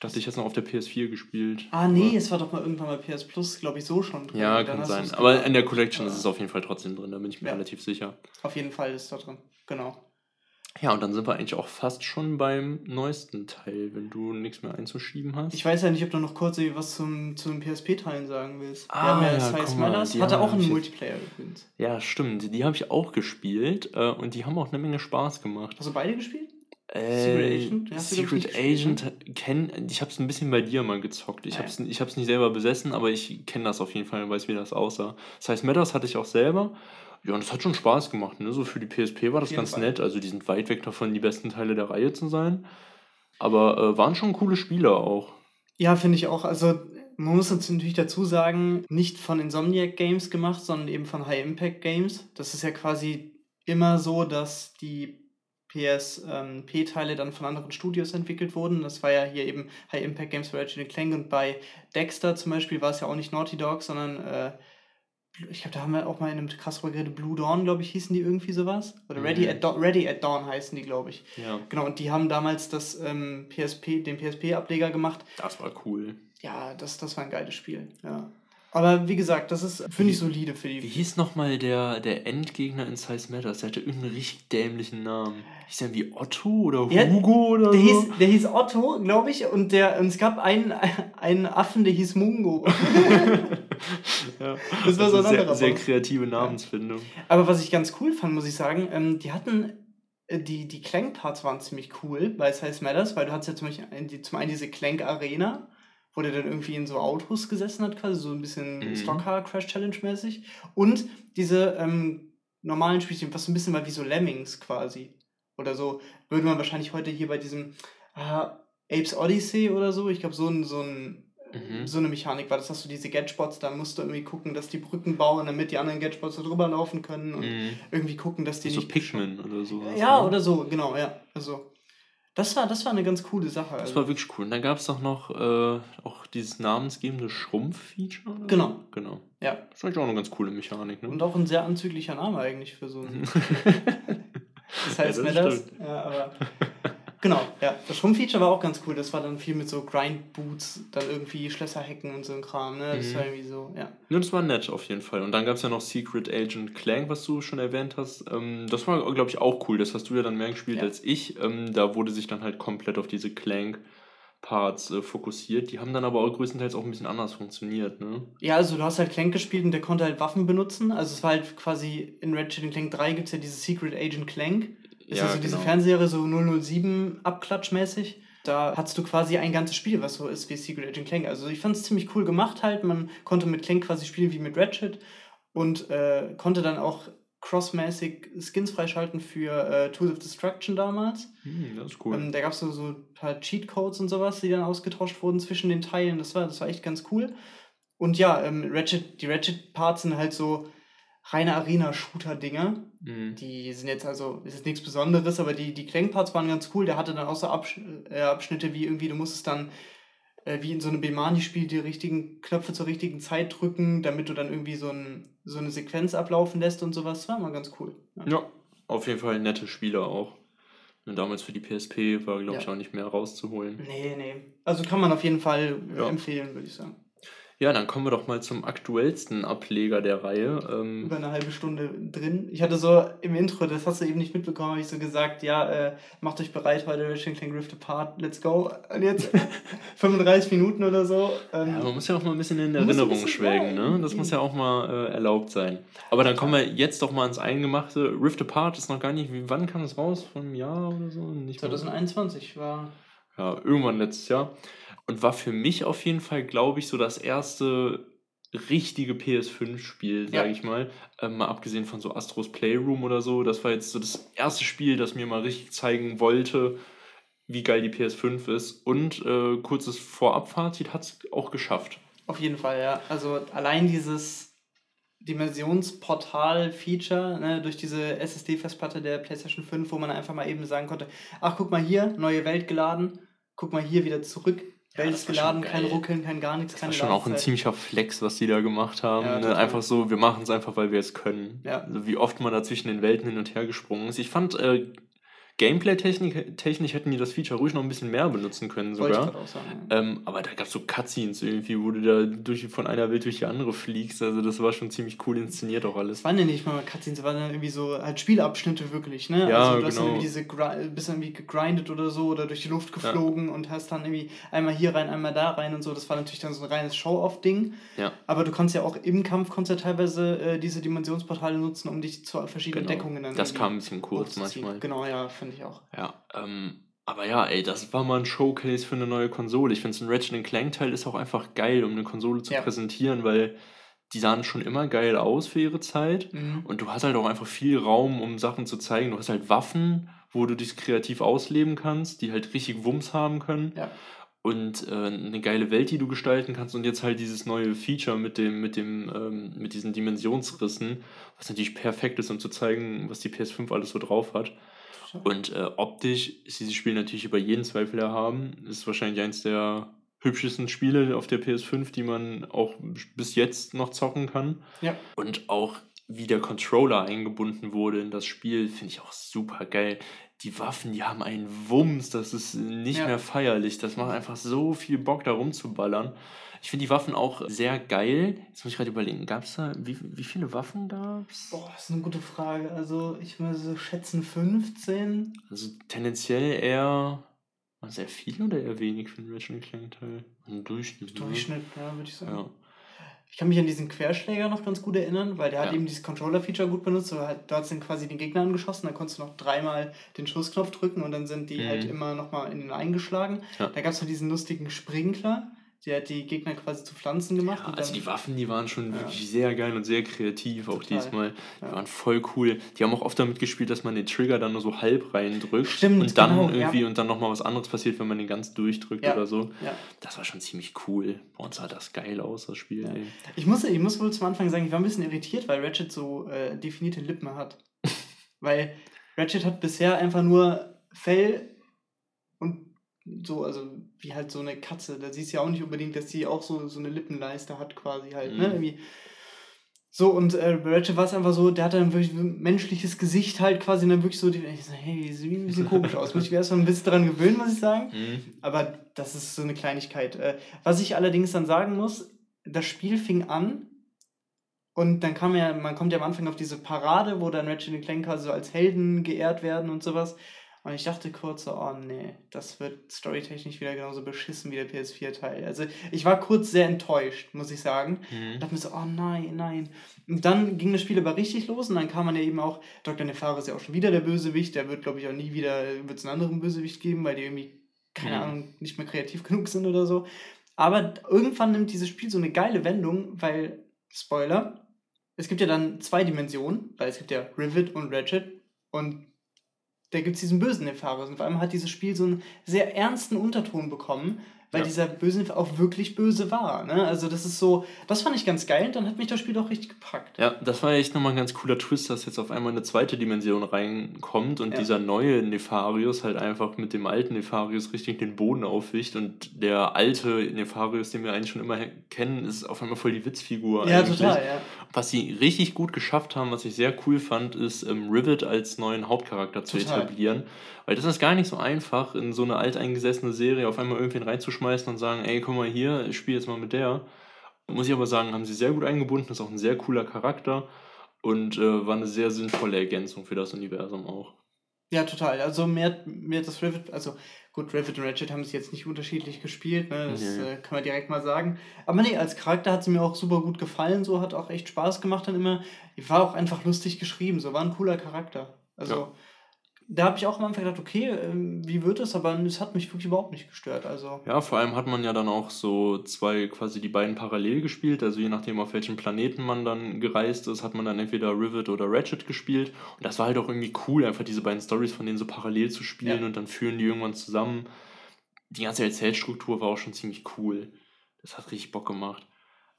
Ich dachte, ich hätte es noch auf der PS4 gespielt. Ah, nee, aber es war doch mal irgendwann mal PS Plus, glaube ich, so schon drin. Ja, kann sein. Aber in der Collection ja. ist es auf jeden Fall trotzdem drin, da bin ich mir ja. relativ sicher. Auf jeden Fall ist es da drin, genau. Ja, und dann sind wir eigentlich auch fast schon beim neuesten Teil, wenn du nichts mehr einzuschieben hast. Ich weiß ja nicht, ob du noch kurz was zum, zu den PSP-Teilen sagen willst. Ah, Wir haben ja, ja Size Matters, hatte auch einen Multiplayer übrigens. Ja, stimmt. Die habe ich auch gespielt äh, und die haben auch eine Menge Spaß gemacht. Hast du beide gespielt? Secret äh, Agent? Ja, Secret Agent kenn, ich habe es ein bisschen bei dir mal gezockt. Ich ah, habe es ich nicht selber besessen, aber ich kenne das auf jeden Fall und weiß, wie das aussah. Das heißt, Matters hatte ich auch selber. Ja, und es hat schon Spaß gemacht. Ne? So für die PSP war das ganz Fall. nett. Also die sind weit weg davon, die besten Teile der Reihe zu sein. Aber äh, waren schon coole Spieler auch. Ja, finde ich auch. Also man muss uns natürlich dazu sagen, nicht von Insomniac Games gemacht, sondern eben von High Impact Games. Das ist ja quasi immer so, dass die PSP-Teile ähm, dann von anderen Studios entwickelt wurden. Das war ja hier eben High Impact Games für Ratchet Clank und bei Dexter zum Beispiel war es ja auch nicht Naughty Dog, sondern äh, ich glaube, da haben wir auch mal in einem krass geredet, Blue Dawn, glaube ich, hießen die irgendwie sowas. Oder Ready, mhm. at, Dawn, Ready at Dawn heißen die, glaube ich. Ja. Genau, und die haben damals das ähm, PSP, den PSP-Ableger gemacht. Das war cool. Ja, das, das war ein geiles Spiel, ja. Aber wie gesagt, das ist, finde ich, solide für die. Wie hieß nochmal der, der Endgegner in Size Matters? Der hatte irgendeinen richtig dämlichen Namen. Hieß der wie Otto oder ja, Hugo oder der so? Hieß, der hieß Otto, glaube ich, und, der, und es gab einen, einen Affen, der hieß Mungo. *laughs* ja, das war so ein sehr, sehr kreative Namensfindung. Aber was ich ganz cool fand, muss ich sagen, ähm, die hatten äh, die, die Clank-Parts waren ziemlich cool bei Size Matters, weil du hattest ja zum Beispiel zum einen diese Clank-Arena wo der dann irgendwie in so Autos gesessen hat, quasi so ein bisschen mhm. Stockcar Crash Challenge mäßig. Und diese ähm, normalen Spielchen, was so ein bisschen war wie so Lemmings quasi. Oder so, würde man wahrscheinlich heute hier bei diesem äh, Apes Odyssey oder so, ich glaube, so ein, so ein Mhm. so eine Mechanik war. Das hast du diese Gadgetspots, da musst du irgendwie gucken, dass die Brücken bauen, damit die anderen Gadgetspots da drüber laufen können und mhm. irgendwie gucken, dass die so nicht. So Pikmin oder so. Ja, ne? oder so, genau, ja. Also das war, das war eine ganz coole Sache. Das war wirklich cool. Und dann gab es doch noch äh, auch dieses namensgebende Schrumpf-Feature. Genau. Genau. Ja. Das ist eigentlich auch eine ganz coole Mechanik. Ne? Und auch ein sehr anzüglicher Name eigentlich für so ein. *laughs* das heißt ja, das mir das. Ja, aber Genau, ja. Das Schrumpf-Feature war auch ganz cool. Das war dann viel mit so Grind-Boots, dann irgendwie Schlösser hacken und so ein Kram. Ne? Das mhm. war irgendwie so, ja. Ja, das war nett auf jeden Fall. Und dann gab es ja noch Secret Agent Clank, was du schon erwähnt hast. Ähm, das war, glaube ich, auch cool. Das hast du ja dann mehr gespielt ja. als ich. Ähm, da wurde sich dann halt komplett auf diese Clank. Parts äh, fokussiert. Die haben dann aber auch größtenteils auch ein bisschen anders funktioniert, ne? Ja, also du hast halt Clank gespielt und der konnte halt Waffen benutzen. Also es war halt quasi in Ratchet Clank 3 gibt es ja diese Secret Agent Clank. Ist ja, das so diese genau. Fernseher so 007 abklatschmäßig? Da hast du quasi ein ganzes Spiel, was so ist wie Secret Agent Clank. Also ich fand es ziemlich cool gemacht halt. Man konnte mit Clank quasi spielen wie mit Ratchet und äh, konnte dann auch crossmäßig Skins freischalten für äh, Tools of Destruction damals. Hm, das ist cool. Ähm, da gab es so, so ein paar Cheatcodes und sowas, die dann ausgetauscht wurden zwischen den Teilen. Das war, das war echt ganz cool. Und ja, ähm, Ratchet, die Ratchet-Parts sind halt so reine Arena-Shooter-Dinger. Mhm. Die sind jetzt also, ist jetzt nichts Besonderes, aber die, die Clank-Parts waren ganz cool. Der hatte dann auch so Absch äh, Abschnitte wie irgendwie, du musstest dann äh, wie in so einem Bemani-Spiel die richtigen Knöpfe zur richtigen Zeit drücken, damit du dann irgendwie so, ein, so eine Sequenz ablaufen lässt und sowas. Das war mal ganz cool. Ja. ja, auf jeden Fall nette Spiele auch. Und damals für die PSP war, glaube Ja. ich, auch nicht mehr rauszuholen. Nee, nee. Also kann man auf jeden Fall Ja. empfehlen, würde ich sagen. Ja, dann kommen wir doch mal zum aktuellsten Ableger der Reihe. Ähm, Über eine halbe Stunde drin. Ich hatte so im Intro, das hast du eben nicht mitbekommen, habe ich so gesagt, ja, äh, macht euch bereit, heute Clank Rift Apart, let's go. Und jetzt *laughs* 35 Minuten oder so. Ähm, ja, man muss ja auch mal ein bisschen in Erinnerung schwelgen, ne? Das muss ja auch mal äh, erlaubt sein. Aber dann kommen wir jetzt doch mal ins Eingemachte. Rift Apart ist noch gar nicht, wie, wann kam es raus? Vor einem Jahr oder so? Nicht mehr. 2021 war. ja, irgendwann letztes Jahr. Und war für mich auf jeden Fall, glaube ich, so das erste richtige PS5-Spiel, Ja. sage ich mal. Ähm, mal abgesehen von so Astros Playroom oder so. Das war jetzt so das erste Spiel, das mir mal richtig zeigen wollte, wie geil die PS5 ist. Und äh, kurzes Vorabfazit hat es auch geschafft. Auf jeden Fall, ja. Also allein dieses Dimensionsportal-Feature ne, durch diese SSD-Festplatte der PlayStation 5, wo man einfach mal eben sagen konnte, ach guck mal hier, neue Welt geladen, guck mal hier wieder zurück, Ja, Welt geladen, kein geil. Ruckeln, kein gar nichts, Das war schon auch ein ziemlicher Flex, was die da gemacht haben. Ja, ne? Einfach so, wir machen es einfach, weil wir es können. Ja. Also wie oft man da zwischen den Welten hin und her gesprungen ist. Ich fand, äh, Gameplay-technisch technisch hätten die das Feature ruhig noch ein bisschen mehr benutzen können sogar. ja. Ähm, aber da gab es so Cutscenes irgendwie, wo du da durch, von einer Welt durch die andere fliegst. Also das war schon ziemlich cool inszeniert auch alles. Es waren ja nicht mal Cutscenes, es waren dann irgendwie so halt Spielabschnitte wirklich, ne? Ja, also du hast dann genau. irgendwie diese bist dann irgendwie gegrindet oder so oder durch die Luft geflogen und hast dann irgendwie einmal hier rein, einmal da rein und so. Das war natürlich dann so ein reines Show-off-Ding. Ja. Aber du kannst ja auch im Kampf konntest ja teilweise äh, diese Dimensionsportale nutzen, um dich zu verschiedenen Genau. Deckungen dann Das kam ein bisschen kurz manchmal. Genau, ja, finde ich auch. Ja, ähm, aber ja, ey, das war mal ein Showcase für eine neue Konsole. Ich finde, so ein Ratchet Clank-Teil ist auch einfach geil, um eine Konsole zu Ja. präsentieren, weil die sahen schon immer geil aus für ihre Zeit. Mhm. Und du hast halt auch einfach viel Raum, um Sachen zu zeigen. Du hast halt Waffen, wo du dich kreativ ausleben kannst, die halt richtig Wumms haben können. Ja. Und äh, eine geile Welt, die du gestalten kannst. Und jetzt halt dieses neue Feature mit dem, mit dem, ähm, mit diesen Dimensionsrissen, was natürlich perfekt ist, um zu zeigen, was die PS5 alles so drauf hat. Und äh, optisch ist dieses Spiel natürlich über jeden Zweifel erhaben. Ist wahrscheinlich eins der hübschesten Spiele auf der PS5, die man auch bis jetzt noch zocken kann. Ja. Und auch wie der Controller eingebunden wurde in das Spiel, finde ich auch super geil. Die Waffen, die haben einen Wumms, das ist nicht Ja. mehr feierlich. Das macht einfach so viel Bock, da rumzuballern. Ich finde die Waffen auch sehr geil. Jetzt muss ich gerade überlegen, gab es da, wie, wie viele Waffen gab es? Boah, das ist eine gute Frage. Also ich würde so schätzen 15. Also tendenziell eher war sehr viel oder eher wenig für einen Ratchet Clank Teil? Ein Durchschnitt. ne? Durchschnitt, ja, würde ich sagen. Ja. Ich kann mich an diesen Querschläger noch ganz gut erinnern, weil der hat Ja. eben dieses Controller-Feature gut benutzt. Du hast dann quasi den Gegner angeschossen, dann konntest du noch dreimal den Schussknopf drücken und dann sind die Mhm. halt immer nochmal in den eingeschlagen. Ja. Da gab es noch diesen lustigen Sprinkler, der hat die Gegner quasi zu Pflanzen gemacht. Ja, also die Waffen, die waren schon Ja. wirklich sehr geil und sehr kreativ, auch Total. diesmal. Die Ja. waren voll cool. Die haben auch oft damit gespielt, dass man den Trigger dann nur so halb reindrückt. Stimmt, Und dann genau, irgendwie und dann nochmal was anderes passiert, wenn man den ganz durchdrückt oder so. Das war schon ziemlich cool. Bei uns sah das geil aus, das Spiel. Ich muss, ich muss wohl zum Anfang sagen, ich war ein bisschen irritiert, weil Ratchet so äh, definierte Lippen hat. *laughs* weil Ratchet hat bisher einfach nur Fell und so, also wie halt so eine Katze. Da siehst du ja auch nicht unbedingt, dass die auch so, so eine Lippenleiste hat, quasi halt, ne? Mhm. Irgendwie. So, und äh, Ratchet war es einfach so, der hat dann wirklich ein menschliches Gesicht halt quasi und dann wirklich so, die, ich so, hey, sieht ein bisschen komisch aus. Muss ich mir erstmal ein bisschen dran gewöhnen, muss ich sagen. Mhm. Aber das ist so eine Kleinigkeit. Äh, Was ich allerdings dann sagen muss, das Spiel fing an und dann kam ja, man kommt ja am Anfang auf diese Parade, wo dann Ratchet und Clank so als Helden geehrt werden und sowas. Und ich dachte kurz so, oh nee, das wird storytechnisch wieder genauso beschissen wie der PS4-Teil. Also ich war kurz sehr enttäuscht, muss ich sagen. Mhm. Ich dachte mir so, oh nein, nein. Und dann ging das Spiel aber richtig los und dann kam man ja eben auch, Dr. Nefaro ist ja auch schon wieder der Bösewicht, der wird, glaube ich, auch nie wieder, wird es einen anderen Bösewicht geben, weil die irgendwie, keine Mhm. Ahnung, nicht mehr kreativ *laughs* genug sind oder so. Aber irgendwann nimmt dieses Spiel so eine geile Wendung, weil, Spoiler, es gibt ja dann zwei Dimensionen, weil es gibt ja Rivet und Ratchet und da gibt es diesen bösen Nefarius. Und vor allem hat dieses Spiel so einen sehr ernsten Unterton bekommen, weil ja. dieser Böse auch wirklich böse war. Ne? Also das ist so, das fand ich ganz geil und dann hat mich das Spiel auch richtig gepackt. Ja, das war echt nochmal ein ganz cooler Twist, dass jetzt auf einmal eine zweite Dimension reinkommt und ja. dieser neue Nefarius halt einfach mit dem alten Nefarius richtig den Boden aufwicht und der alte Nefarius, den wir eigentlich schon immer kennen, ist auf einmal voll die Witzfigur. Ja, eigentlich. total, ja. Was sie richtig gut geschafft haben, was ich sehr cool fand, ist ähm, Rivet als neuen Hauptcharakter zu total. etablieren. Weil das ist gar nicht so einfach, in so eine alteingesessene Serie auf einmal irgendwen reinzuschmeißen und sagen, ey, guck mal hier, ich spiele jetzt mal mit der. Muss ich aber sagen, haben sie sehr gut eingebunden, ist auch ein sehr cooler Charakter und äh, war eine sehr sinnvolle Ergänzung für das Universum auch. Ja, total. Also mir, mir hat das Rivet, also gut, Rivet und Ratchet haben es jetzt nicht unterschiedlich gespielt, ne? das nee. äh, kann man direkt mal sagen. Aber nee, als Charakter hat sie mir auch super gut gefallen, so hat auch echt Spaß gemacht dann immer. War auch einfach lustig geschrieben, so war ein cooler Charakter. Also ja da habe ich auch am Anfang gedacht, okay, ähm, wie wird es? Aber es hat mich wirklich überhaupt nicht gestört. Also. Ja, vor allem hat man ja dann auch so zwei, quasi die beiden parallel gespielt. Also je nachdem, auf welchem Planeten man dann gereist ist, hat man dann entweder Rivet oder Ratchet gespielt. Und das war halt auch irgendwie cool, einfach diese beiden Stories von denen so parallel zu spielen ja. und dann führen die irgendwann zusammen. Die ganze Erzählstruktur war auch schon ziemlich cool. Das hat richtig Bock gemacht.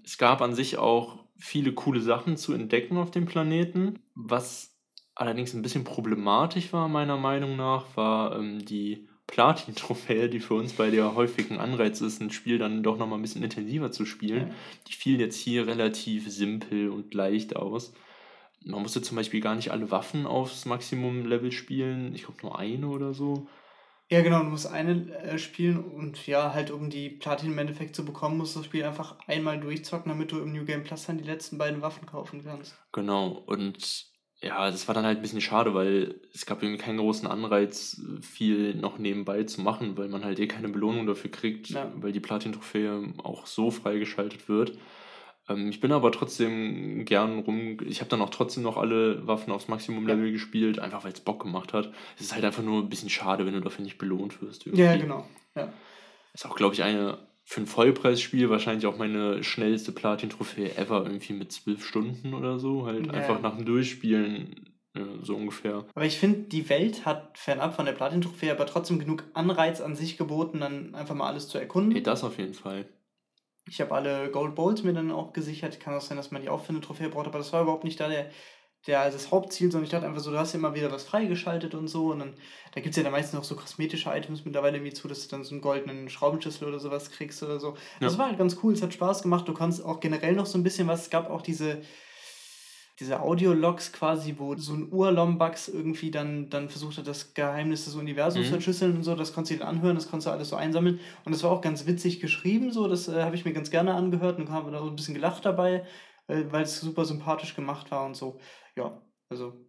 Es gab an sich auch viele coole Sachen zu entdecken auf dem Planeten, was allerdings ein bisschen problematisch war, meiner Meinung nach, war ähm, die Platin-Trophäe, die für uns bei der häufigen Anreiz ist, ein Spiel dann doch nochmal ein bisschen intensiver zu spielen. Ja. Die fielen jetzt hier relativ simpel und leicht aus. Man musste zum Beispiel gar nicht alle Waffen aufs Maximum-Level spielen. Ich glaube nur eine oder so. Ja, genau, du musst eine äh, spielen und ja, halt um die Platin im Endeffekt zu bekommen, musst du das Spiel einfach einmal durchzocken, damit du im New Game Plus dann die letzten beiden Waffen kaufen kannst. Genau, und ja, das war dann halt ein bisschen schade, weil es gab irgendwie keinen großen Anreiz, viel noch nebenbei zu machen, weil man halt eh keine Belohnung dafür kriegt, ja. weil die Platin-Trophäe auch so freigeschaltet wird. Ähm, ich bin aber trotzdem gern rum. Ich habe dann auch trotzdem noch alle Waffen aufs Maximum-Level ja. gespielt, einfach weil es Bock gemacht hat. Es ist halt einfach nur ein bisschen schade, wenn du dafür nicht belohnt wirst. Irgendwie. Ja, genau. Ja. Ist auch, glaube ich, eine für ein Vollpreisspiel wahrscheinlich auch meine schnellste Platin-Trophäe ever, irgendwie mit zwölf Stunden oder so. Halt ja. einfach nach dem Durchspielen, ja, so ungefähr. Aber ich finde, die Welt hat fernab von der Platin-Trophäe aber trotzdem genug Anreiz an sich geboten, dann einfach mal alles zu erkunden. Ey, das auf jeden Fall. Ich habe alle Gold Bowls mir dann auch gesichert. Kann auch sein, dass man die auch für eine Trophäe braucht, aber das war überhaupt nicht da der der, das Hauptziel, sondern ich dachte einfach so, du hast ja immer wieder was freigeschaltet und so. Und dann, da gibt es ja dann meistens noch so kosmetische Items mittlerweile irgendwie zu, dass du dann so einen goldenen Schraubenschlüssel oder sowas kriegst oder so. Ja. Das war halt ganz cool, es hat Spaß gemacht. Du kannst auch generell noch so ein bisschen was, es gab auch diese, diese Audiologs quasi, wo so ein Urlombax irgendwie dann, dann versucht hat, das Geheimnis des Universums mhm. zu entschlüsseln und so. Das konntest du dir anhören, das konntest du alles so einsammeln. Und das war auch ganz witzig geschrieben, so. Das äh, habe ich mir ganz gerne angehört und habe da so ein bisschen gelacht dabei, äh, weil es super sympathisch gemacht war und so ja, also.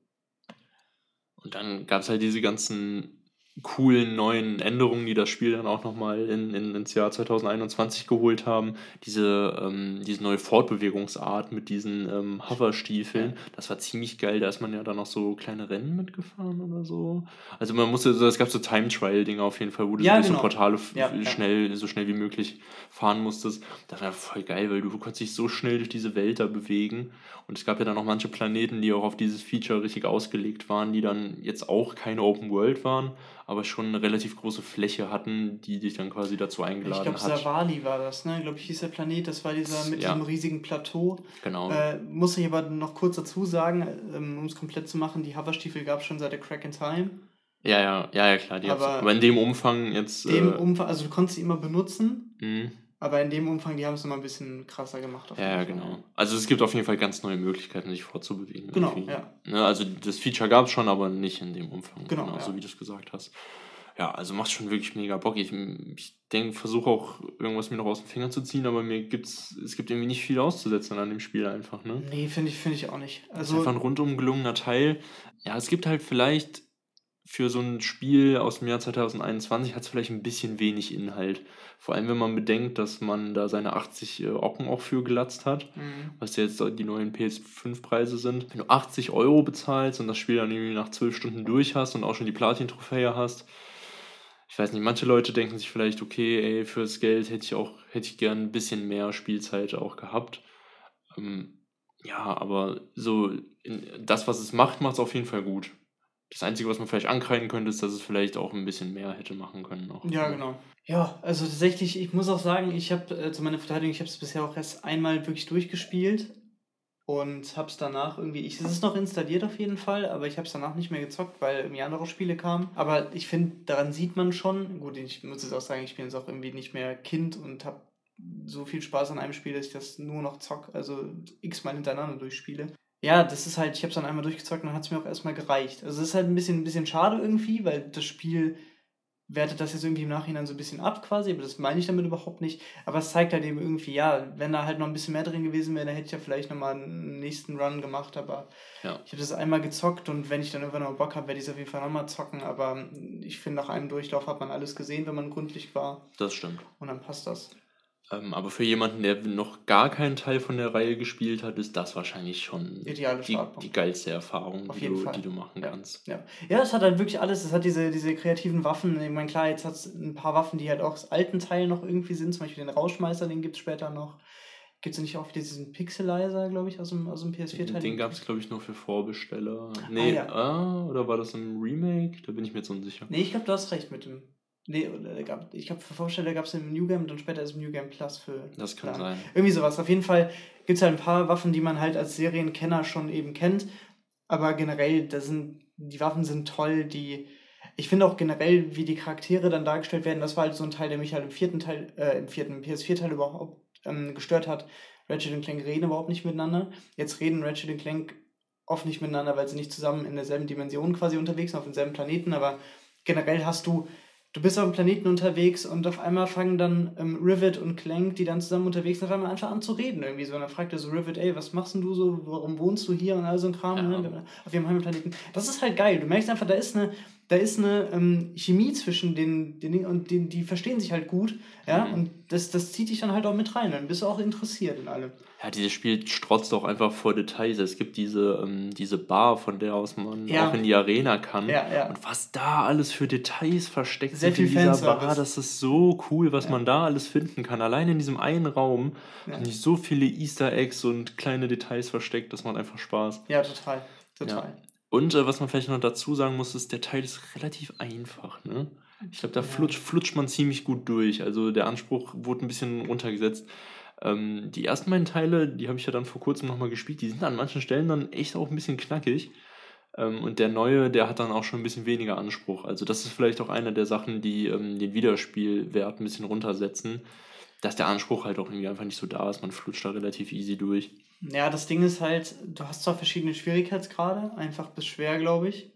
Und dann gab es halt diese ganzen coolen neuen Änderungen, die das Spiel dann auch nochmal in, in, ins Jahr 2021 geholt haben. Diese, ähm, diese neue Fortbewegungsart mit diesen ähm, Hoverstiefeln, das war ziemlich geil. Da ist man ja dann noch so kleine Rennen mitgefahren oder so. Also man musste, es gab so Time-Trial-Dinge auf jeden Fall, wo du ja, durch genau. so Portale ja, schnell, ja. so schnell wie möglich fahren musstest. Das war voll geil, weil du konntest dich so schnell durch diese Welt da bewegen. Und es gab ja dann noch manche Planeten, die auch auf dieses Feature richtig ausgelegt waren, die dann jetzt auch keine Open World waren, aber schon eine relativ große Fläche hatten, die dich dann quasi dazu eingeladen ich glaub, hat. Ich glaube, Savali war das, ne? Ich glaube, hieß der Planet, das war dieser mit ja. diesem riesigen Plateau. Genau. Äh, muss ich aber noch kurz dazu sagen, ähm, um es komplett zu machen, die Hoverstiefel gab es schon seit der Crack in Time. Ja, ja, ja, ja klar. Die aber, aber in dem Umfang jetzt. Dem äh, Umfang, also du konntest sie immer benutzen. Mhm. Aber in dem Umfang, die haben es nochmal ein bisschen krasser gemacht. ja, ja, genau. Also es gibt auf jeden Fall ganz neue Möglichkeiten, sich vorzubewegen. Genau, ja. Ne, also das Feature gab es schon, aber nicht in dem Umfang. Genau, genau ja. so wie du es gesagt hast. Ja, also macht schon wirklich mega Bock. Ich, ich denke, versuche auch irgendwas mir noch aus den Fingern zu ziehen, aber mir gibt's, es gibt irgendwie nicht viel auszusetzen an dem Spiel einfach, ne? Nee, finde ich, find ich auch nicht. Also, das ist einfach ein rundum gelungener Teil. Ja, es gibt halt vielleicht für so ein Spiel aus dem Jahr 2021 hat es vielleicht ein bisschen wenig Inhalt. Vor allem, wenn man bedenkt, dass man da seine 80 äh, Ocken auch für gelatzt hat, mhm. was jetzt die neuen PS5-Preise sind. Wenn du 80 Euro bezahlst und das Spiel dann irgendwie nach 12 Stunden durch hast und auch schon die Platin-Trophäe hast, ich weiß nicht, manche Leute denken sich vielleicht, okay, ey, fürs Geld hätte ich auch, hätte ich gern ein bisschen mehr Spielzeit auch gehabt. Ähm, ja, aber so, in, das, was es macht, macht es auf jeden Fall gut Das Einzige, was man vielleicht ankreiden könnte, ist, dass es vielleicht auch ein bisschen mehr hätte machen können. Noch. Ja, genau. Ja, also tatsächlich, ich muss auch sagen, ich habe äh, zu meiner Verteidigung, ich habe es bisher auch erst einmal wirklich durchgespielt und habe es danach irgendwie, ich, es ist noch installiert auf jeden Fall, aber ich habe es danach nicht mehr gezockt, weil irgendwie andere Spiele kamen. Aber ich finde, daran sieht man schon, gut, ich muss jetzt auch sagen, ich bin jetzt auch irgendwie nicht mehr Kind und habe so viel Spaß an einem Spiel, dass ich das nur noch zock, also x-mal hintereinander durchspiele. Ja, das ist halt, ich habe es dann einmal durchgezockt und dann hat es mir auch erstmal gereicht. Also es ist halt ein bisschen, ein bisschen schade irgendwie, weil das Spiel wertet das jetzt irgendwie im Nachhinein so ein bisschen ab quasi, aber das meine ich damit überhaupt nicht. Aber es zeigt halt eben irgendwie, ja, wenn da halt noch ein bisschen mehr drin gewesen wäre, dann hätte ich ja vielleicht nochmal einen nächsten Run gemacht, aber ja. ich habe das einmal gezockt und wenn ich dann irgendwann noch Bock habe, werde ich es auf jeden Fall nochmal zocken, aber ich finde, nach einem Durchlauf hat man alles gesehen, wenn man gründlich war. Das stimmt. Und dann passt das. Ähm, aber für jemanden, der noch gar keinen Teil von der Reihe gespielt hat, ist das wahrscheinlich schon die, die geilste Erfahrung, die du, die du machen ja. kannst. Ja. ja, es hat halt wirklich alles. Es hat diese, diese kreativen Waffen. Ich meine, klar, jetzt hat es ein paar Waffen, die halt auch aus alten Teilen noch irgendwie sind. Zum Beispiel den Rauschmeister, den gibt es später noch. Gibt es nicht auch diesen Pixelizer, glaube ich, aus dem, aus dem PS4-Teil? Den gab es, glaube ich, nur für Vorbesteller. Nee, ah, ja. ah, oder war das ein Remake? Da bin ich mir jetzt unsicher. Nee, ich glaube, du hast recht mit dem. Nee, ich glaube, für Vorsteller gab es im New Game und dann später ist im New Game Plus für. Das kann sein. Irgendwie sowas. Auf jeden Fall gibt es halt ein paar Waffen, die man halt als Serienkenner schon eben kennt. Aber generell, da sind, die Waffen sind toll, die. Ich finde auch generell, wie die Charaktere dann dargestellt werden, das war halt so ein Teil, der mich halt im vierten Teil, äh, im vierten PS4-Teil überhaupt ähm, gestört hat. Ratchet und Clank reden überhaupt nicht miteinander. Jetzt reden Ratchet und Clank oft nicht miteinander, weil sie nicht zusammen in derselben Dimension quasi unterwegs sind, auf demselben Planeten, aber generell hast du du bist auf dem Planeten unterwegs und auf einmal fangen dann ähm, Rivet und Clank, die dann zusammen unterwegs sind, auf einmal einfach an zu reden irgendwie so. Und dann fragt er so Rivet, ey, was machst denn du so, warum wohnst du hier und all so ein Kram, ja. ne? auf ihrem Heimatplaneten. Das ist halt geil. Du merkst einfach, da ist eine, da ist eine ähm, Chemie zwischen den, den und den, die verstehen sich halt gut, ja, mhm. und das, das zieht dich dann halt auch mit rein, dann bist du auch interessiert in allem. Ja, dieses Spiel strotzt auch einfach vor Details. Es gibt diese, ähm, diese Bar, von der aus man ja. auch in die Arena kann. Ja, ja. Und was da alles für Details versteckt Sehr sind in dieser Bar, das ist so cool, was man da alles finden kann. Allein in diesem einen Raum ja. sind so viele Easter Eggs und kleine Details versteckt, das macht einfach Spaß. Ja, total. Total. Und äh, was man vielleicht noch dazu sagen muss, ist, der Teil ist relativ einfach. Ne? Ich glaube, da flutscht, flutscht man ziemlich gut durch. Also der Anspruch wurde ein bisschen runtergesetzt. Ähm, die ersten beiden Teile, die habe ich ja dann vor kurzem nochmal gespielt, die sind an manchen Stellen dann echt auch ein bisschen knackig. Ähm, und der neue, der hat dann auch schon ein bisschen weniger Anspruch. Also das ist vielleicht auch eine der Sachen, die ähm, den Wiederspielwert ein bisschen runtersetzen, dass der Anspruch halt auch irgendwie einfach nicht so da ist. Man flutscht da relativ easy durch. Ja, das Ding ist halt, du hast zwar verschiedene Schwierigkeitsgrade, einfach bis schwer, glaube ich.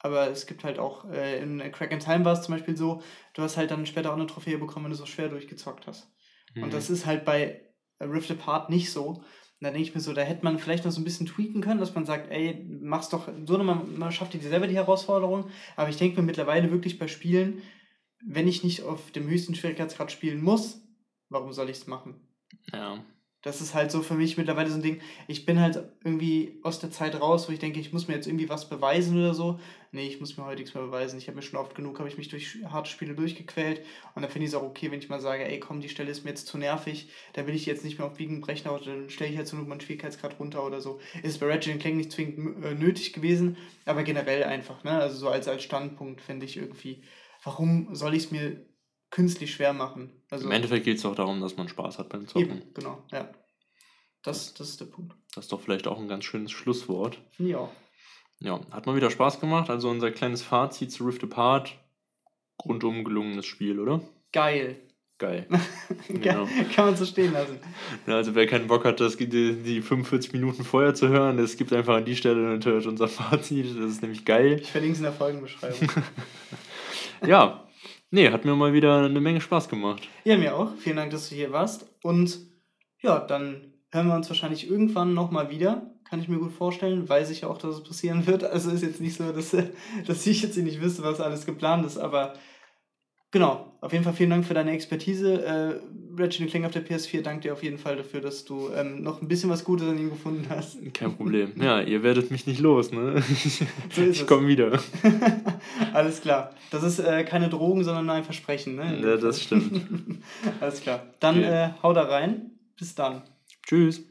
Aber es gibt halt auch, äh, in Crack and Time war es zum Beispiel so, du hast halt dann später auch eine Trophäe bekommen, wenn du so schwer durchgezockt hast. Mhm. Und das ist halt bei Rift Apart nicht so. Und da denke ich mir so, da hätte man vielleicht noch so ein bisschen tweaken können, dass man sagt, ey, mach's doch so, man, man schafft dir selber die Herausforderung. Aber ich denke mir mittlerweile wirklich bei Spielen, wenn ich nicht auf dem höchsten Schwierigkeitsgrad spielen muss, warum soll ich es machen? Ja. Das ist halt so für mich mittlerweile so ein Ding. Ich bin halt irgendwie aus der Zeit raus, wo ich denke, ich muss mir jetzt irgendwie was beweisen oder so. Nee, ich muss mir heute nichts mehr beweisen. Ich habe mir schon oft genug, habe ich mich durch harte Spiele durchgequält. Und da finde ich es auch okay, wenn ich mal sage, ey, komm, die Stelle ist mir jetzt zu nervig. Da will ich jetzt nicht mehr auf Biegen brechen, aber dann stelle ich jetzt nur meinen Schwierigkeitsgrad runter oder so. Ist bei Ratchet Clank nicht zwingend äh, nötig gewesen, aber generell einfach, ne? Also so als, als Standpunkt finde ich irgendwie, warum soll ich es mir künstlich schwer machen. Also, Im Endeffekt geht es auch darum, dass man Spaß hat beim Zocken. Eben, genau, ja. Das, das ist der Punkt. Das ist doch vielleicht auch ein ganz schönes Schlusswort. Ja. Ja, hat mal wieder Spaß gemacht. Also unser kleines Fazit zu Rift Apart. Rundum gelungenes Spiel, oder? Geil. Geil. *laughs* genau. Kann man so stehen lassen. *laughs* Ja, also wer keinen Bock hat, das, die, die 45 Minuten vorher zu hören, es gibt einfach an die Stelle natürlich unser Fazit. Das ist nämlich geil. Ich verlinke es in der Folgenbeschreibung. *laughs* ja, Nee, hat mir mal wieder eine Menge Spaß gemacht. Ja, mir auch. Vielen Dank, dass du hier warst. Und ja, dann hören wir uns wahrscheinlich irgendwann nochmal wieder. Kann ich mir gut vorstellen. Weiß ich auch, dass es passieren wird. Also ist jetzt nicht so, dass, *laughs* dass ich jetzt nicht wüsste, was alles geplant ist. Aber genau, auf jeden Fall vielen Dank für deine Expertise. Äh, Ratchet Clank auf der PS4, danke dir auf jeden Fall dafür, dass du ähm, noch ein bisschen was Gutes an ihm gefunden hast. Kein Problem. *laughs* Ja, ihr werdet mich nicht los, ne? So *laughs* ich komme wieder. *laughs* Alles klar. Das ist äh, keine Drogen, sondern ein Versprechen, ne? Ja, das stimmt. Alles klar. Dann okay. äh, hau da rein. Bis dann. Tschüss.